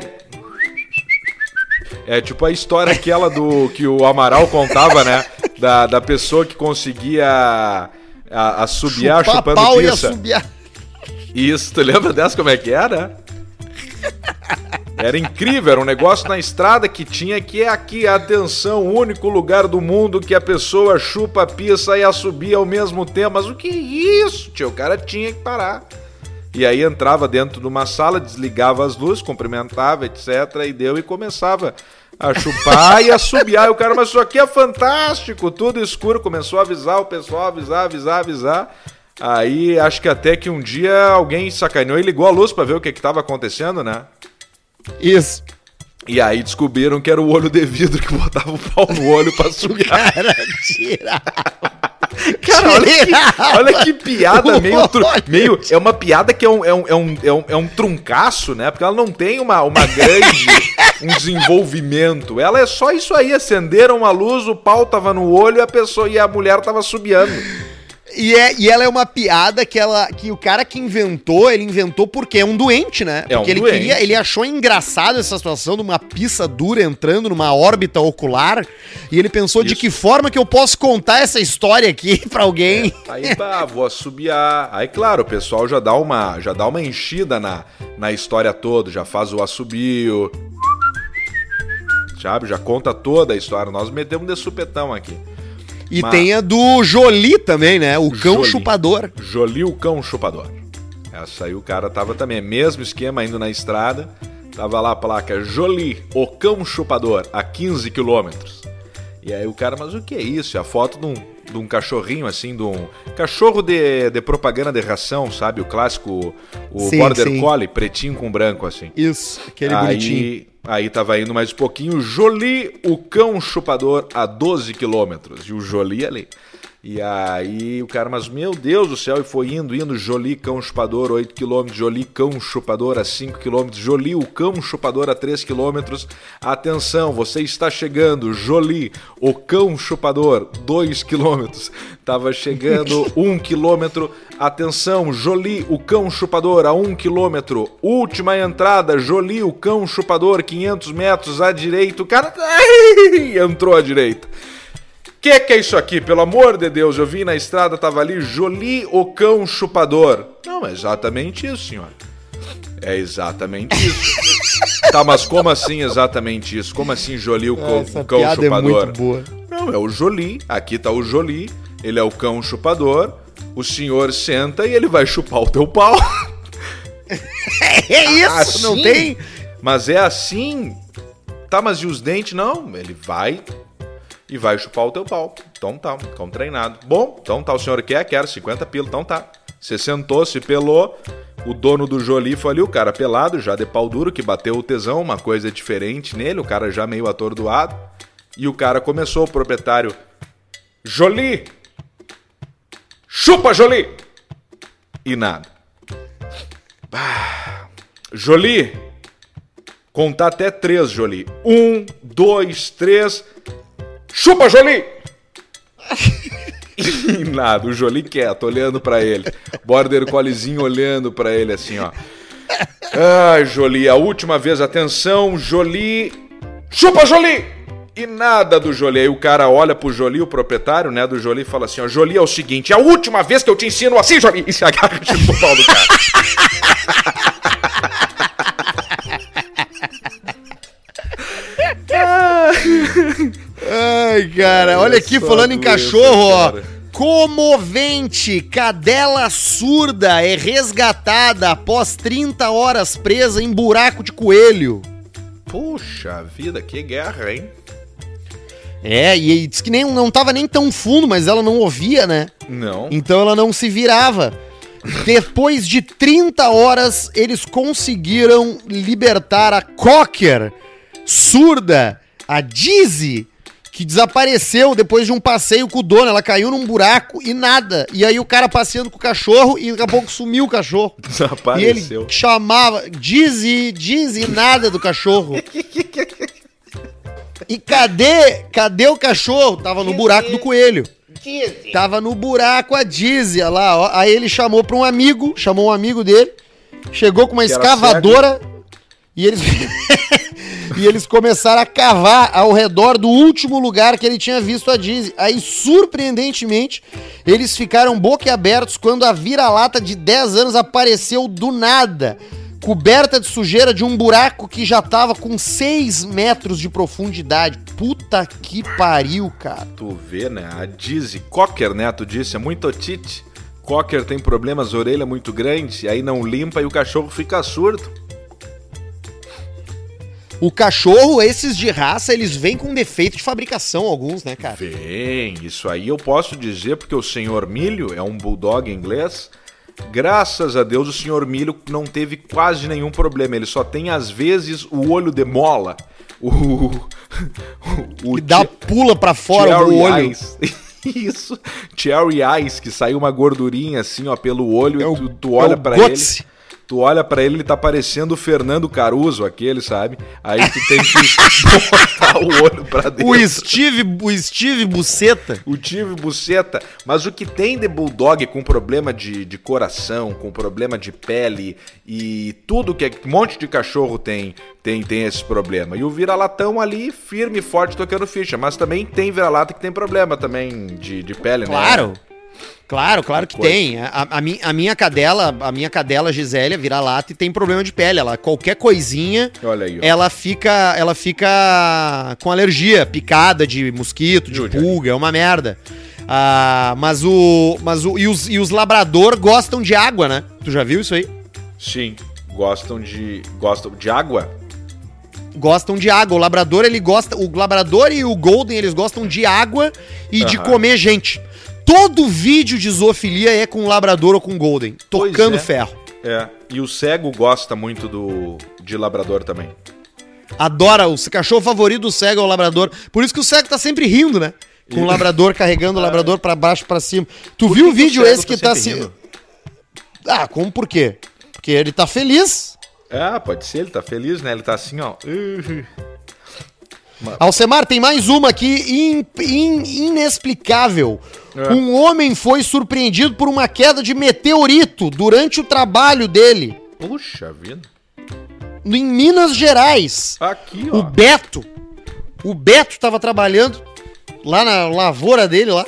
É tipo a história aquela do que o Amaral contava, né? Da, da pessoa que conseguia a, assobiar Chupar chupando pau e pizza. assobiar. Isso, tu lembra dessa como é que era? Era incrível, era um negócio na estrada que tinha que é aqui, atenção, o único lugar do mundo que a pessoa chupa a pizza e assobia ao mesmo tempo. Mas o que é isso, tio? O cara tinha que parar. E aí entrava dentro de uma sala, desligava as luzes, cumprimentava, etc. E deu e começava a chupar e assobiar. E o cara, mas isso aqui é fantástico, tudo escuro. Começou a avisar o pessoal, avisar, avisar, avisar. Aí acho que até que um dia alguém sacaneou e ligou a luz pra ver o que que tava acontecendo, né? Isso. E aí descobriram que era o olho de vidro que botava o pau no olho pra subiar. Cara, tira. Cara, olha que, olha que piada meio, tru- meio. É uma piada que é um, é um, é um, é um, é um truncaço, né? Porque ela não tem uma, uma grande. um desenvolvimento. Ela é só isso aí. Acenderam a luz, o pau tava no olho e a pessoa e a mulher tava subiando. E, é, e ela é uma piada que, ela, que o cara que inventou, ele inventou porque é um doente, né? É um Porque ele doente. queria, ele achou engraçado essa situação de uma pista dura entrando numa órbita ocular. E ele pensou de Isso. que forma que eu posso contar essa história aqui pra alguém. Aí tá, vou assobiar. Aí, claro, o pessoal já dá uma, já dá uma enchida na, na história toda, já faz o assobio. Sabe? Já conta toda a história. Nós metemos de supetão aqui. E Mas- tem a do Jolie também, né? O cão Jolie. chupador. Jolie o cão chupador. Essa aí o cara tava também, mesmo esquema indo na estrada. Tava lá a placa Jolie, o cão chupador, a 15 quilômetros. E aí o cara, mas o que é isso? É a foto de um, de um cachorrinho assim, de um cachorro de, de propaganda de ração, sabe? O clássico, o Sim, Border sim. Collie, pretinho com branco assim. Isso, aquele bonitinho. Aí, tava indo mais um pouquinho, Jolie, o cão chupador, a 12 quilômetros. E o Jolie ali. E aí o cara, mas meu Deus do céu, e foi indo, indo, Jolie, cão chupador, 8 quilômetros, Jolie, cão chupador a 5 quilômetros, Jolie, o cão chupador a 3 quilômetros. Atenção, você está chegando, Jolie, o cão chupador, 2 quilômetros. Tava chegando 1 quilômetro. Atenção, Jolie, o cão chupador a 1 quilômetro. Última entrada, Jolie, o cão chupador, 500 metros à direita. O cara entrou à direita. Que que é isso aqui? Pelo amor de Deus, eu vi na estrada, tava ali Jolie, o cão chupador. Não, é exatamente isso, senhor. É exatamente isso. tá, mas como assim exatamente isso? Como assim Jolie, o, cão- Essa cão piada é chupador? muito boa. Não, é o Jolie. Aqui tá o Jolie. Ele é o cão chupador. O senhor senta e ele vai chupar o teu pau. É isso, Assim? não tem? Mas é assim. Tá, mas e os dentes? Não, ele vai e vai chupar o teu pau. Então tá, cão treinado. Bom, então tá, o senhor quer? Quero 50 pila, então tá. Você sentou, se pelou. O dono do Jolie foi ali, o cara pelado, já de pau duro, que bateu o tesão, uma coisa diferente nele, o cara já meio atordoado. E o cara começou, o proprietário. Jolie! Chupa, Jolie! E nada. Ah, Jolie! Contar até três, Jolie. Um, dois, três. Chupa, Jolie! nada, o Jolie quieto, olhando pra ele. Border Colliezinho olhando pra ele assim, ó. Ai, Jolie, a última vez, atenção, Jolie. Chupa, Jolie! E nada do Jolie. Aí o cara olha pro Jolie, o proprietário, né, do Jolie, e fala assim, ó, Jolie, é o seguinte, é a última vez que eu te ensino assim, Jolie! E se agarra tipo pau do cara. Ai, cara, olha aqui, só falando em cachorro, ó. Comovente, cadela surda é resgatada após 30 horas presa em buraco de coelho. Puxa vida, que guerra, hein? É, e, e diz que nem, não tava nem tão fundo, mas ela não ouvia, né? Não. Então ela não se virava. Depois de 30 horas, eles conseguiram libertar a Cocker, surda, a Dizzy, que desapareceu depois de um passeio com o dono. Ela caiu num buraco e nada. E aí o cara passeando com o cachorro e daqui a pouco sumiu o cachorro. E ele Desapareceu. chamava Dizzy, Dizzy, nada do cachorro. E cadê, cadê o cachorro? Tava no buraco do coelho. Tava no buraco a Dizzy, olha lá, ó. Aí ele chamou pra um amigo, chamou um amigo dele, chegou com uma escavadora e eles e eles começaram a cavar ao redor do último lugar que ele tinha visto a Dizzy. Aí, surpreendentemente, eles ficaram boquiabertos quando a vira-lata de 10 anos apareceu do nada, coberta de sujeira de um buraco que já tava com 6 metros de profundidade. Puta que pariu, cara. Tu vê, né? A Dizzy Cocker, né? Tu disse, é muito otite. Cocker tem problemas, orelha muito grande, aí não limpa e o cachorro fica surdo. O cachorro, esses de raça, eles vêm com defeito de fabricação, alguns, né, cara? Bem, isso aí eu posso dizer porque o senhor Milho é um bulldog inglês. Graças a Deus o senhor Milho não teve quase nenhum problema. Ele só tem às vezes o olho de mola. O, o, Que dá pula pra fora do olho. Eyes. Isso, Cherry Eyes, que sai uma gordurinha assim, ó, pelo olho, É o- e tu, tu olha é o pra ele. Tu olha pra ele, ele tá parecendo o Fernando Caruso, aquele, sabe? Aí tu tem que botar o olho pra dentro. O Steve, o Steve Buceta. O tive buceta, mas o que tem de bulldog com problema de, de coração, com problema de pele e tudo que é, um monte de cachorro tem, tem tem esse problema. E o vira-latão ali firme e forte tocando ficha, mas também tem vira-lata que tem problema também de, de pele, Claro. né? Claro, claro que Coisa. tem. A, a, a minha cadela, a minha cadela Gisélia vira lata e tem problema de pele. Ela qualquer coisinha, aí, ela fica, ela fica com alergia, picada de mosquito, de pulga, é uma merda. Ah, mas o, mas o e os, e os labrador gostam de água, né? Tu já viu isso aí? Sim, gostam de gostam de água. Gostam de água. O labrador ele gosta, o labrador e o golden eles gostam de água e de comer gente. Todo vídeo de zoofilia é com labrador ou com golden, tocando é. ferro. É, e o cego gosta muito do de labrador também. Adora, o cachorro favorito do cego é o labrador. Por isso que o cego tá sempre rindo, né? Com o labrador carregando o labrador pra baixo pra cima. Tu Por viu que o que vídeo esse que tá tá sempre se. rindo? Ah, como por quê? Porque ele tá feliz. Ah, pode ser, ele tá feliz, né? Ele tá assim, ó. Alcemar, tem mais uma aqui in- in- inexplicável. É. Um homem foi surpreendido por uma queda de meteorito durante o trabalho dele Puxa vida. em Minas Gerais. Aqui, O ó. Beto, o Beto estava trabalhando lá na lavoura dele lá,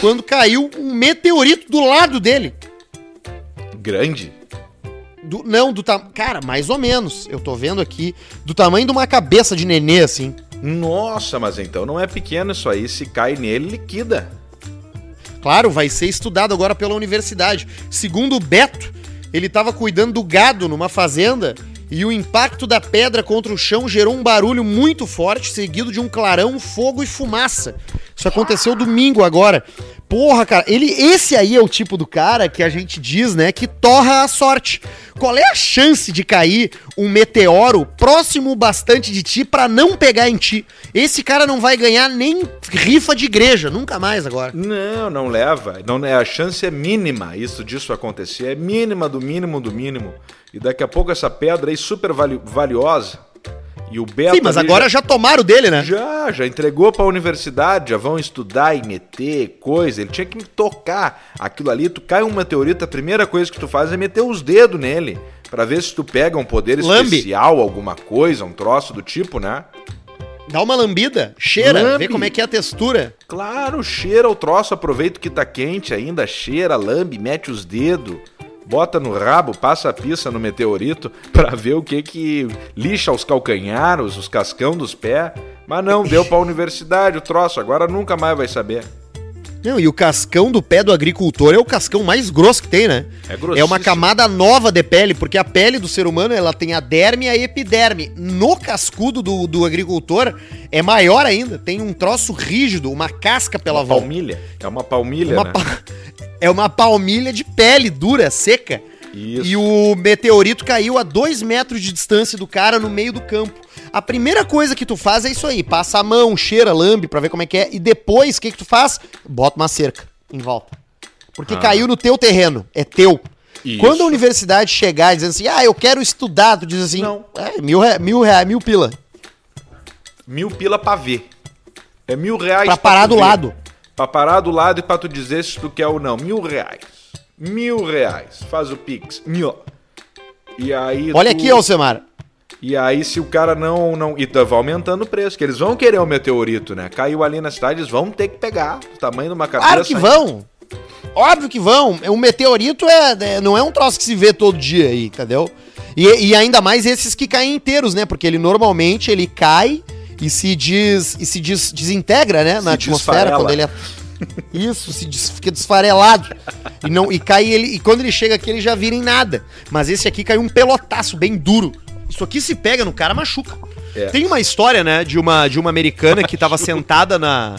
quando caiu um meteorito do lado dele. Grande. Do, não, do tamanho. Cara, mais ou menos. Eu tô vendo aqui. Do tamanho de uma cabeça de nenê, assim. Nossa, mas então não é pequeno isso aí. Se cai nele, liquida. Claro, vai ser estudado agora pela universidade. Segundo o Beto, ele estava cuidando do gado numa fazenda e o impacto da pedra contra o chão gerou um barulho muito forte, seguido de um clarão, fogo e fumaça. Isso aconteceu domingo agora. Porra, cara, ele, esse aí é o tipo do cara que a gente diz, né, que torra a sorte. Qual é a chance de cair um meteoro próximo bastante de ti para não pegar em ti? Esse cara não vai ganhar nem rifa de igreja, nunca mais agora. Não, não leva. Não, a chance é mínima isso disso acontecer. É mínima do mínimo do mínimo. E daqui a pouco essa pedra aí super vali valiosa. E o Beto Sim, mas agora já tomaram dele, né? Já, já entregou pra universidade, já vão estudar e meter coisa. Ele tinha que tocar aquilo ali. Tu cai um meteorito, a primeira coisa que tu faz é meter os dedos nele. Pra ver se tu pega um poder Lambe. especial, alguma coisa, um troço do tipo, né? Dá uma lambida, cheira, Lambe. vê como é que é a textura. Claro, cheira o troço, aproveita que tá quente ainda, cheira, lambe, mete os dedos, bota no rabo, passa a pista no meteorito pra ver o que que lixa os calcanhares, os cascão dos pés. Mas não, deu pra universidade o troço, agora nunca mais vai saber. Não, e o cascão do pé do agricultor é o cascão mais grosso que tem, né? É É grossíssimo. uma camada nova de pele, porque a pele do ser humano ela tem a derme e a epiderme. No cascudo do, do agricultor é maior ainda, tem um troço rígido, uma casca pela Uma volta. palmilha. É uma palmilha, Uma né? pa- É uma palmilha de pele dura, seca. Isso. E o meteorito caiu a dois metros de distância do cara no meio do campo. A primeira coisa que tu faz é isso aí: passa a mão, cheira, lambe pra ver como é que é. E depois, o que, que tu faz? Bota uma cerca em volta. Porque Ah. caiu no teu terreno, é teu. Isso. Quando a universidade chegar dizendo assim, ah, eu quero estudar, tu diz assim, Não. é, mil, re- mil reais, mil pila. Mil pila pra ver. É mil reais Pra parar tu do ver. lado. Pra parar do lado e pra tu dizer se tu quer ou não. Mil reais. Mil reais. Faz o pix. Mil. E aí Olha tu- aqui, Alcemar. E aí, se o cara não. não e tá- vai aumentando o preço, que eles vão querer o meteorito, né? Caiu ali na cidade, eles vão ter que pegar. O tamanho de uma cabeça. Claro que vão. Óbvio que vão. Um meteorito é, é- não é um troço que se vê todo dia aí, entendeu? E, e ainda mais esses que caem inteiros, né? Porque ele normalmente ele cai e se des, e se des- desintegra, né? Na Se atmosfera desfarela. quando ele é isso, se des- fica desfarelado. E não e cai ele e quando ele chega aqui ele já vira em nada. Mas esse aqui caiu um pelotaço bem duro. Isso aqui se pega no cara machuca. É. Tem uma história, né, de uma de uma americana que tava sentada na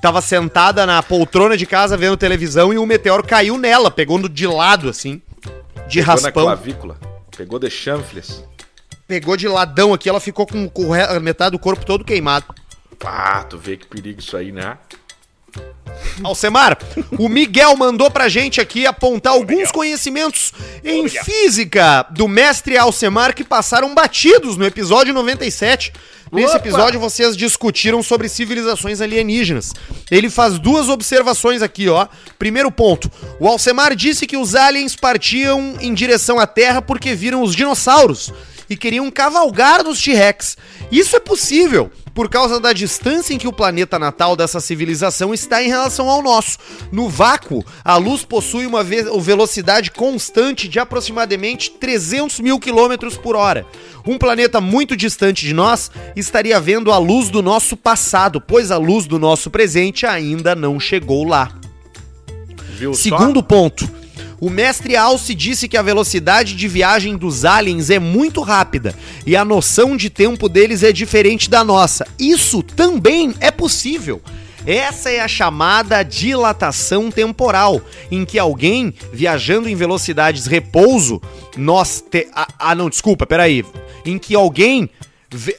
tava sentada na poltrona de casa vendo televisão e o meteoro caiu nela, pegou no de lado assim, de Pegou na raspão. clavícula. Pegou de chanfles. Pegou de ladão aqui, ela ficou com metade do corpo todo queimado. Ah, tu vê que perigo isso aí, né? Alcemar, o Miguel mandou pra gente aqui apontar alguns conhecimentos em física do mestre Alcemar que passaram batidos no episódio 97. Nesse Opa! episódio vocês discutiram sobre civilizações alienígenas. Ele faz duas observações aqui, ó. Primeiro ponto, o Alcemar disse que os aliens partiam em direção à Terra porque viram os dinossauros e queriam cavalgar nos T-Rex. Isso é possível por causa da distância em que o planeta natal dessa civilização está em relação ao nosso. No vácuo, a luz possui uma ve- velocidade constante de aproximadamente 300 mil quilômetros por hora. Um planeta muito distante de nós estaria vendo a luz do nosso passado, pois a luz do nosso presente ainda não chegou lá. Viu só? Segundo ponto. O mestre Alce disse que a velocidade de viagem dos aliens é muito rápida e a noção de tempo deles é diferente da nossa. Isso também é possível. Essa é a chamada dilatação temporal, em que alguém viajando em velocidades repouso, nós te... ah, ah, não, desculpa, peraí. Em que alguém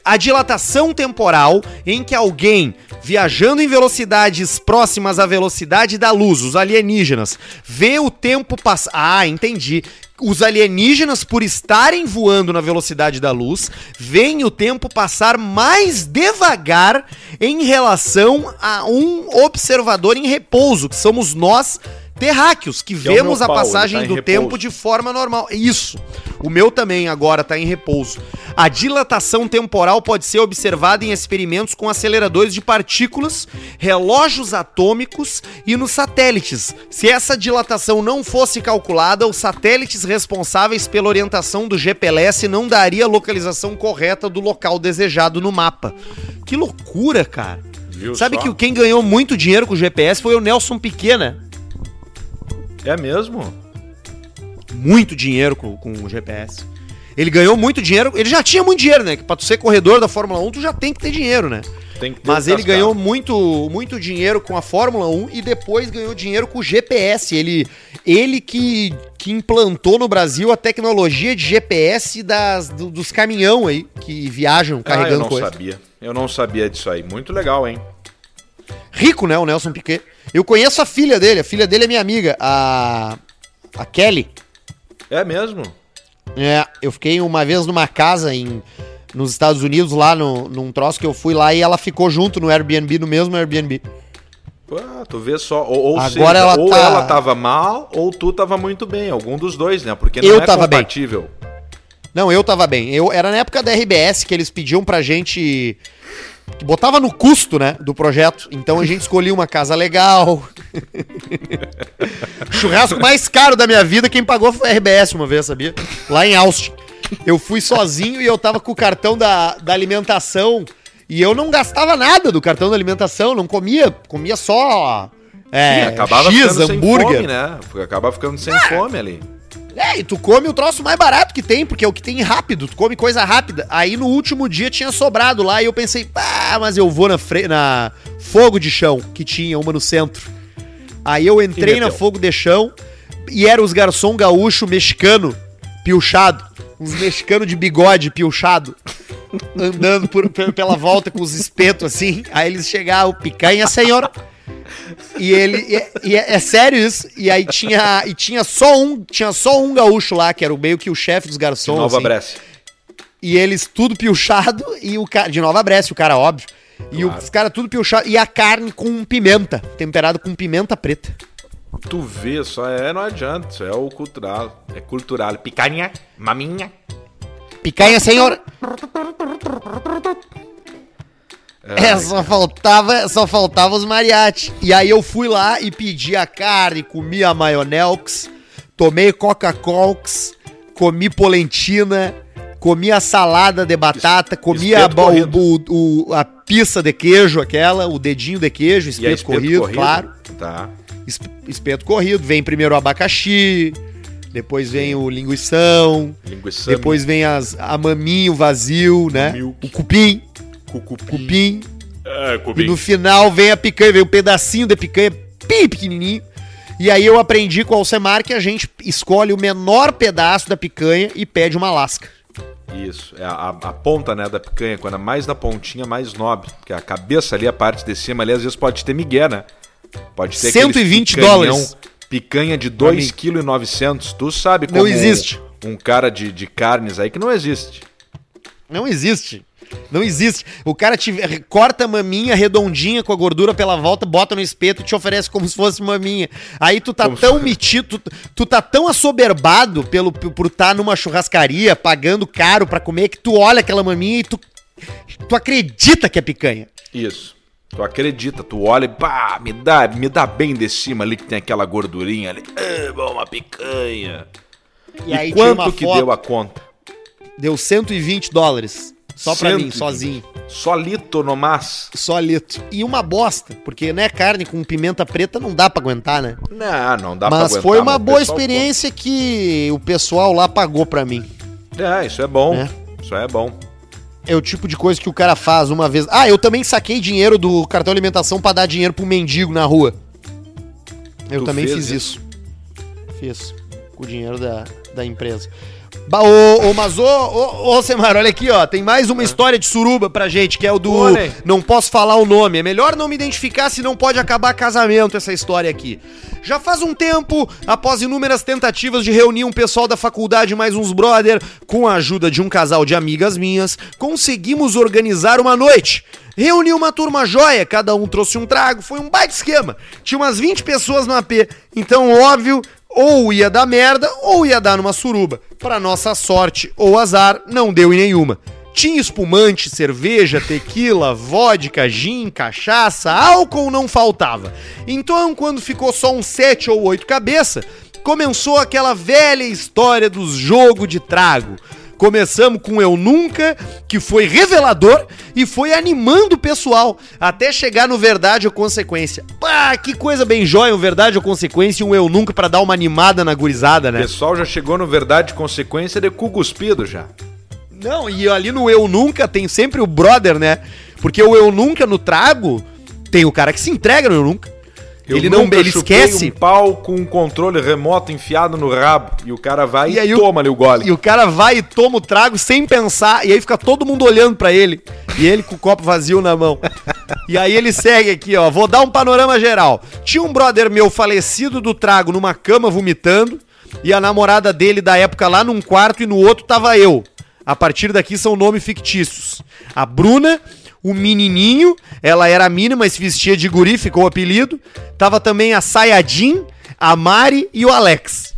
A dilatação temporal em que alguém viajando em velocidades próximas à velocidade da luz, os alienígenas, vê o tempo passar. Ah, entendi. Os alienígenas, por estarem voando na velocidade da luz, veem o tempo passar mais devagar em relação a um observador em repouso, que somos nós terráqueos, que, é o vemos a pau, ele passagem tá do repouso. tempo de forma normal. Isso. O meu também agora está em repouso. A dilatação temporal pode ser observada em experimentos com aceleradores de partículas, relógios atômicos e nos satélites. Se essa dilatação não fosse calculada, os satélites responsáveis pela orientação do GPS não daria a localização correta do local desejado no mapa. Que loucura, cara. Viu Sabe só? que quem ganhou muito dinheiro com o GPS foi o Nelson Piquet, né? É mesmo? muito dinheiro com, com o GPS. Ele ganhou muito dinheiro, ele já tinha muito dinheiro, né? Que pra tu ser corredor da Fórmula 1, tu já tem que ter dinheiro, né? Tem que ter Mas um ele cascado. ganhou muito, muito dinheiro com a Fórmula 1 e depois ganhou dinheiro com o GPS. Ele, ele que, que implantou no Brasil a tecnologia de GPS das, do- dos caminhão aí que viajam Ah, eu carregando não coisa. sabia. Eu não sabia disso aí. Muito legal, hein? Rico, né, o Nelson Piquet. Eu conheço a filha dele, a filha dele é minha amiga, a, a Kelly. É mesmo? É, eu fiquei uma vez numa casa em, nos Estados Unidos, lá no, num troço que eu fui lá, e ela ficou junto no Airbnb, no mesmo Airbnb. Ah, tu vê só. Ou, ou Agora seja, ela ou tá- ela tava mal, ou tu tava muito bem. Algum dos dois, né? Porque não Eu é tava bem. compatível. Não, eu tava bem. Eu, era na época da RBS que eles pediam pra gente. Que botava no custo, né? Do projeto. Então a gente escolhia uma casa legal. Churrasco mais caro da minha vida, quem pagou foi a RBS uma vez, sabia? Lá em Austin. Eu fui sozinho e eu tava com o cartão da, da alimentação. E eu não gastava nada do cartão da alimentação, não comia, comia só. É, Sim, acabava X, ficando hambúrguer. sem fome, né? Acaba ficando sem fome ali. É, e tu come o troço mais barato que tem, porque é o que tem rápido, tu come coisa rápida. Aí no último dia tinha sobrado lá e eu pensei, ah, mas eu vou na, na Fogo de Chão, que tinha uma no centro. Aí eu entrei na. Fogo de Chão e era os garçom gaúcho mexicano, piochado. Uns mexicanos de bigode piochado. Andando por, pe- pela volta com os espetos assim. Aí eles chegavam, picanha, senhora. E ele. E, é- e é, é sério isso. E aí tinha. E tinha só um. Tinha só um gaúcho lá, que era o meio que o chefe dos De garçons. Nova assim. E eles tudo piochado. E o cara. De Nova Brescia, o cara, óbvio. E Claro. os caras tudo piochado. E a carne com pimenta. Temperado com pimenta preta. Tu vê, só é, não adianta. Isso é o cultural. É cultural. Picanha, maminha. Picanha, senhor! É, só faltava, só faltava os mariachi. E aí eu fui lá e pedi a carne, comi a maionelx, tomei Coca-Cola, comi polentina, comi a salada de batata, comi a, corrido. o, o- a pizza de queijo, aquela, o dedinho de queijo, espeto, é espeto corrido, claro. Tá. Es- Espeto corrido, vem primeiro o abacaxi, depois vem o linguição, depois vem as, a maminho vazio, né? Milk. O cupim, cucupim. cupim. É, E cubinho. no final vem a picanha, vem um pedacinho da picanha bem pequenininho. E aí eu aprendi com o Alcemar que a gente escolhe o menor pedaço da picanha e pede uma lasca. Isso, é a, a- ponta né, da picanha, quando é mais na pontinha, mais nobre. Porque a cabeça ali, a parte de cima ali, às vezes pode ter migué, né? Pode ter 120 aqueles picanhão, dólares. Picanha de amigo. 2,9 kg. Tu sabe como Não existe. Um, um cara de, de carnes aí que não existe. Não existe. Não existe. O cara te corta a maminha redondinha com a gordura pela volta, bota no espeto e te oferece como se fosse maminha. Aí tu tá Como se tão fosse- metido, tu, tu tá tão assoberbado pelo, por estar numa churrascaria pagando caro pra comer que tu olha aquela maminha e tu, tu acredita que é picanha. Isso. Tu acredita, tu olha e pá, me dá, me dá bem de cima ali que tem aquela gordurinha ali. Ah, bom, uma picanha. E, E, aí quanto que foto, deu a conta? Deu 120 dólares. Só pra mim, 120. sozinho. Só lito no mas. Só litro. E uma bosta, porque, né, carne com pimenta preta não dá pra aguentar, né? Não, não dá pra Mas aguentar. foi uma boa experiência que o pessoal lá pagou pra mim. É, isso é bom. É. Isso é bom. É o tipo de coisa que o cara faz uma vez. Ah, eu também saquei dinheiro do cartão alimentação pra dar dinheiro pro mendigo na rua. Eu Tu também fiz isso? isso. Fiz. Com o dinheiro da, da empresa. Ba- Ô, ô, mas ô, ô, ô, Semar, olha aqui, ó. Tem mais uma história de suruba pra gente, que é o do. Olha. Não posso falar o nome. É melhor não me identificar, senão pode acabar casamento essa história aqui. Já faz um tempo, após inúmeras tentativas de reunir um pessoal da faculdade mais uns brother, com a ajuda de um casal de amigas minhas, conseguimos organizar uma noite. Reuniu uma turma joia, cada um trouxe um trago, foi um baita esquema. Tinha umas 20 pessoas no AP, então óbvio, ou ia dar merda ou ia dar numa suruba. Pra nossa sorte ou azar, não deu em nenhuma. Tinha espumante, cerveja, tequila, vodka, gin, cachaça, álcool não faltava. Então, quando ficou só um sete ou oito cabeça, começou aquela velha história dos jogo de trago. Começamos com Eu Nunca, que foi revelador e foi animando o pessoal até chegar no Verdade ou Consequência. Pá, que coisa bem jóia, um Verdade ou Consequência e um Eu Nunca pra dar uma animada na gurizada, O né? pessoal já chegou no verdade e consequência de cu cuspido já. Não, e ali no Eu Nunca tem sempre o brother, né? Porque o Eu Nunca no trago tem o cara que se entrega no Eu Nunca. Eu ele não ele esquece. um pau com um controle remoto enfiado no rabo e o cara vai E e, aí o- toma ali o gole. E o cara vai e toma o trago sem pensar, e aí fica todo mundo olhando pra ele. E ele com o copo vazio na mão. E aí ele segue aqui, ó. Vou dar um panorama geral. Tinha um brother meu falecido do trago numa cama vomitando, e a namorada dele da época lá num quarto, e no outro tava eu. A partir daqui são nomes fictícios. A Bruna, o menininho, ela era mina, mas se vestia de guri, ficou o apelido. Tava também a Sayajin, a Mari e o Alex.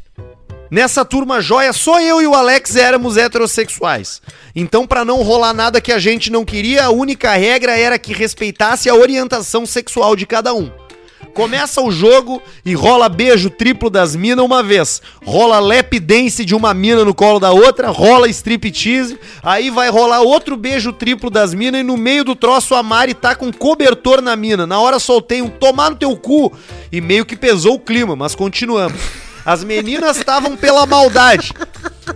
Nessa turma joia, só eu e o Alex éramos heterossexuais. Então, pra não rolar nada que a gente não queria, a única regra era que respeitasse a orientação sexual de cada um. Começa o jogo e rola beijo triplo das minas uma vez. Rola lap dance de uma mina no colo da outra, rola striptease. Aí vai rolar outro beijo triplo das minas e no meio do troço a Mari tá com cobertor na mina. Na hora soltei um tomar no teu cu e meio que pesou o clima, mas continuamos. As meninas estavam pela maldade.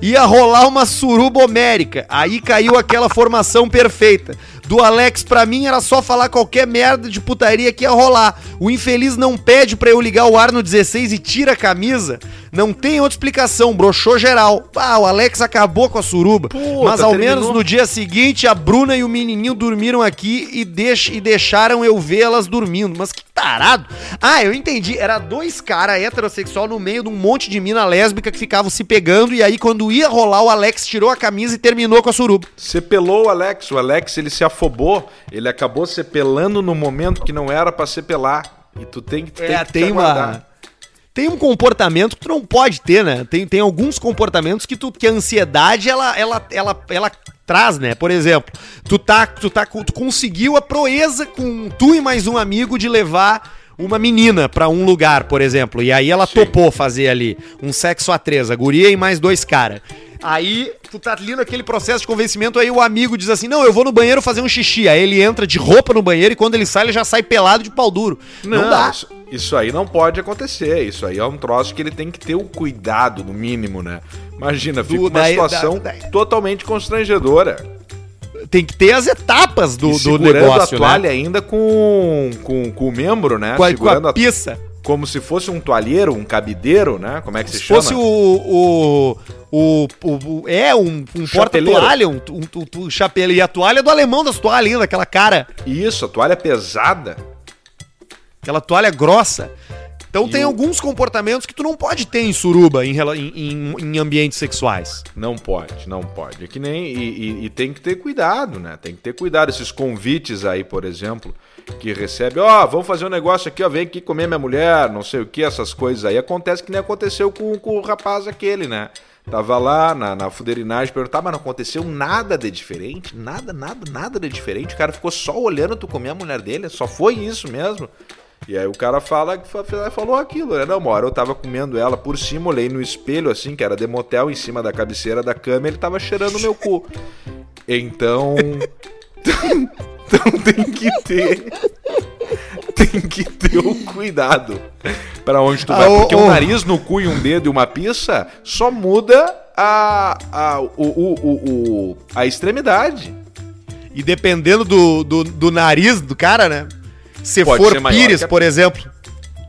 Ia rolar uma suruba homérica. Aí caiu aquela formação perfeita. Do Alex pra mim era só falar qualquer merda de putaria que ia rolar. O infeliz não pede pra eu ligar o ar no 16 e tira a camisa. Não tem outra explicação, broxou geral. Ah, o Alex acabou com a suruba. Puta, Mas ao terminou. menos no dia seguinte a Bruna e o menininho dormiram aqui e, deix e deixaram eu ver elas dormindo. Mas que tarado. Ah, eu entendi. Era dois caras heterossexual no meio de um monte de mina lésbica que ficavam se pegando. E aí, quando ia rolar, o Alex tirou a camisa e terminou com a suruba. Você pelou o Alex, o Alex ele se afobou, ele acabou se pelando no momento que não era pra se pelar. E tu tem, que- tem É, que tem te uma. Tem um comportamento que tu não pode ter, né? Tem, tem alguns comportamentos que, tu, que a ansiedade ela, ela, ela, ela traz, né? Por exemplo, tu tá, tu tá, tu conseguiu a proeza com tu e mais um amigo de levar uma menina pra um lugar, por exemplo, e aí ela Sim. topou fazer ali um sexo a três, a guria e mais dois caras. Aí tu tá ali naquele processo de convencimento, aí o amigo diz assim: Não, eu vou no banheiro fazer um xixi. Aí ele entra de roupa no banheiro e quando ele sai, ele já sai pelado de pau duro. Não, dá. Isso, isso aí não pode acontecer. Isso aí é um troço que ele tem que ter o cuidado, no mínimo, né? Imagina, fica uma daí- situação da- daí- totalmente constrangedora. Tem que ter as etapas do, e do segurando negócio, a toalha né? ainda com, com, com o membro, né? Com a, com segurando a a- pista. Como se fosse um toalheiro, um cabideiro, né? Como é que se, Se chama? fosse o, o, o, o- É, um, um porta-toalha, um, um, um, chapéu. E a toalha é do alemão das toalhas ainda, aquela cara. Isso, a toalha pesada. Aquela toalha grossa. Então E tem o- alguns comportamentos que tu não pode ter em suruba, em, em- em ambientes sexuais. Não pode, não pode. É que nem. E, e- e tem que ter cuidado, né? Tem que ter cuidado. Esses convites aí, por exemplo, que recebe, ó, vamos fazer um negócio aqui, ó, vem aqui comer minha mulher, não sei o que, essas coisas aí. Acontece que nem aconteceu com, com o rapaz aquele, né? Tava lá na, na fuderinagem, perguntar, mas não aconteceu nada de diferente? Nada, nada, nada de diferente. O cara ficou só olhando tu comer a mulher dele, só foi isso mesmo. E aí o cara fala que fa- falou aquilo, né? Não, uma hora eu tava comendo ela por cima, olhei no espelho, assim, que era de motel, em cima da cabeceira da cama, ele tava cheirando o meu cu. Então. então tem que ter. Tem que ter o cuidado para onde tu Ah, vai. Porque ô. um nariz no cu e um dedo e uma pizza só muda a, a, o, o, o, o- a extremidade. E dependendo do, do, do nariz do cara, né? Se Pode for pires, a- por exemplo.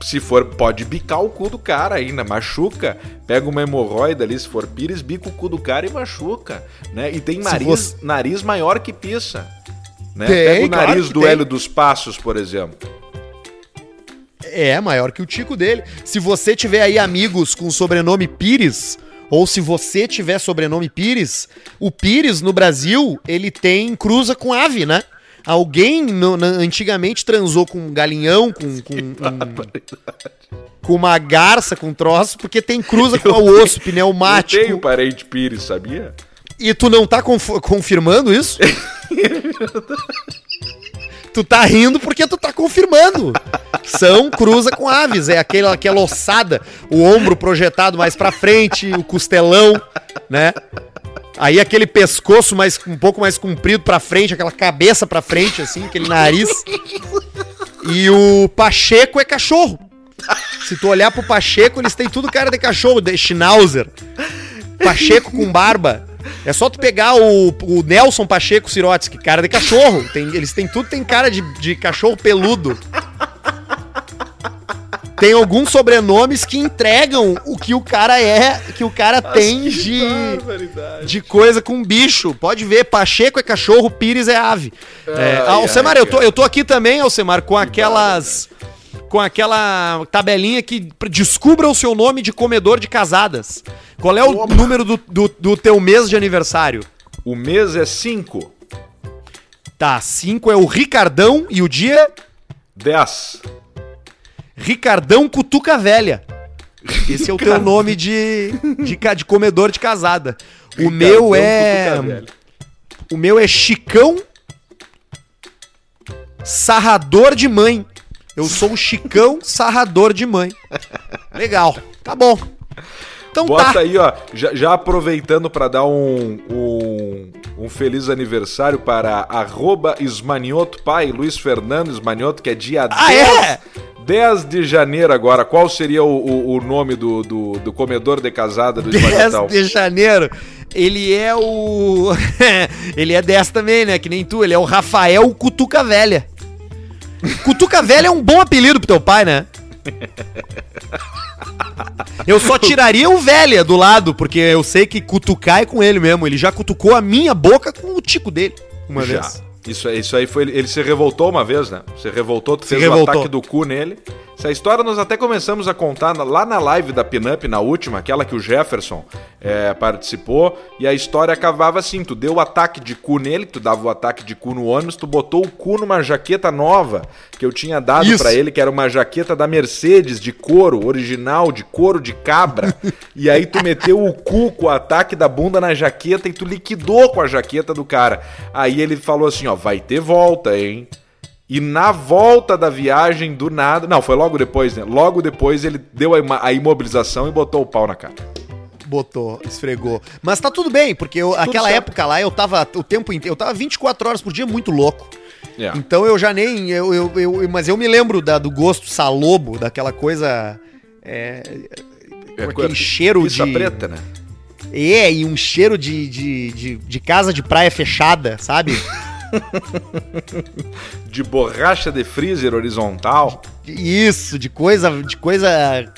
se for, pode bicar o cu do cara ainda, machuca. Pega uma hemorroida ali, se for pires, bica o cu do cara e machuca, né? E tem nariz, você- nariz maior que pizza. Né? Tem, Pega o claro nariz que do tem. Hélio dos Passos, por exemplo. É, maior que o tico dele. Se você tiver aí amigos com sobrenome Pires, ou se você tiver sobrenome Pires, o Pires no Brasil, ele tem cruza com ave, né? Alguém no- na- antigamente transou com um galinhão, com, com, um- com uma garça, com um troço, porque tem cruza com o osso Eu pneumático. tenho parente pires, sabia? E tu não tá conf- confirmando isso? tu tá rindo porque tu tá confirmando. São cruza com aves, é aquela, aquela ossada, o ombro projetado mais pra frente, o costelão, né? Aí aquele pescoço mais um pouco mais comprido pra frente, aquela cabeça pra frente assim, aquele nariz. E o Pacheco é cachorro. Se tu olhar pro Pacheco, eles têm tudo cara de cachorro, de Schnauzer. Pacheco com barba. É só tu pegar o, o Nelson Pacheco Sirotsky, cara de cachorro. Tem, eles têm tudo, tem cara de, de cachorro peludo. Tem alguns sobrenomes que entregam o que o cara é, que o cara tem de, de coisa com bicho. Pode ver, Pacheco é cachorro, Pires é ave. É, Ai, Alcemar, ai, eu, tô, eu tô aqui também, Alcemar, com aquelas. Com aquela tabelinha que descubra o seu nome de comedor de casadas. Qual é o Opa. número do, do, do teu mês de aniversário? O mês é 5, Tá, 5 é o Ricardão e o dia 10. Ricardão Cutuca Velha. Esse é o teu nome de, de, de comedor de casada. O meu é. O meu é Chicão Sarrador de Mãe. Eu sou o Chicão Sarrador de Mãe. Legal. Tá bom. Então Bota tá. aí, ó, já, já aproveitando para dar um, um, um feliz aniversário para arroba Esmanioto Pai, Luiz Fernando Esmanioto, que é dia Ah, 10, é? 10 de janeiro agora. Qual seria o, o, o nome do, do, do comedor de casada do 10 Esmaniotão? de janeiro. Ele é o. ele é 10 também, né? Que nem tu. Ele é o Rafael Cutuca Velha. Cutuca Velha é um bom apelido pro teu pai, né? Eu só tiraria o velha do lado, porque eu sei que cutucar é com ele mesmo. Ele já cutucou a minha boca com o tico dele uma Já. vez. Isso, aí- isso aí foi. Ele se revoltou uma vez, né? Se revoltou, tu Se fez revoltou. o ataque do cu nele. Essa história nós até começamos a contar lá na live da Pinup, na última, aquela que o Jefferson é, participou. E a história acabava assim: tu deu o ataque de cu nele, tu dava o ataque de cu no ônibus, tu botou o cu numa jaqueta nova que eu tinha dado pra ele, que era uma jaqueta da Mercedes de couro, original, de couro de cabra. e aí tu meteu o cu com o ataque da bunda na jaqueta e tu liquidou com a jaqueta do cara. Aí ele falou assim, ó, vai ter volta, hein? E na volta da viagem, do nada. Não, foi logo depois, né? Logo depois ele deu a, imobilização e botou o pau na cara. Botou, esfregou. Mas tá tudo bem, porque eu- aquela certo. época lá eu tava o tempo inteiro. Eu tava 24 horas por dia muito louco. É. Então eu já nem. Eu, eu, eu- mas eu me lembro da- do gosto salobo, daquela coisa. É, com aquele cheiro Pizza de. preta, né? É, e um cheiro de, de, de, de casa de praia fechada, sabe? De borracha de freezer horizontal. Isso, de coisa, de coisa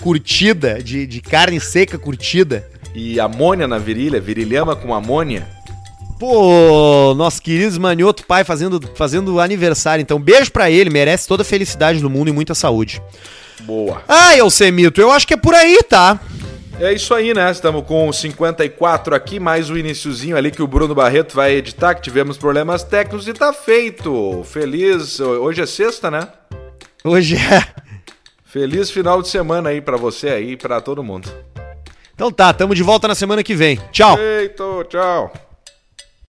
curtida, de, de carne seca curtida. E amônia na virilha, virilhama com amônia. Pô, nosso querido Manioto pai fazendo, fazendo aniversário. Então, beijo pra ele, merece toda a felicidade do mundo e muita saúde. Boa. Ai, Alcemito, eu acho que é por aí, tá? É isso aí, né? Estamos com 54 aqui, mais o iniciozinho ali que o Bruno Barreto vai editar, que tivemos problemas técnicos e tá feito. Feliz. Hoje é sexta, né? Hoje é. Feliz final de semana aí pra você aí e pra todo mundo. Então tá, tamo de volta na semana que vem. Tchau. Eita, tchau.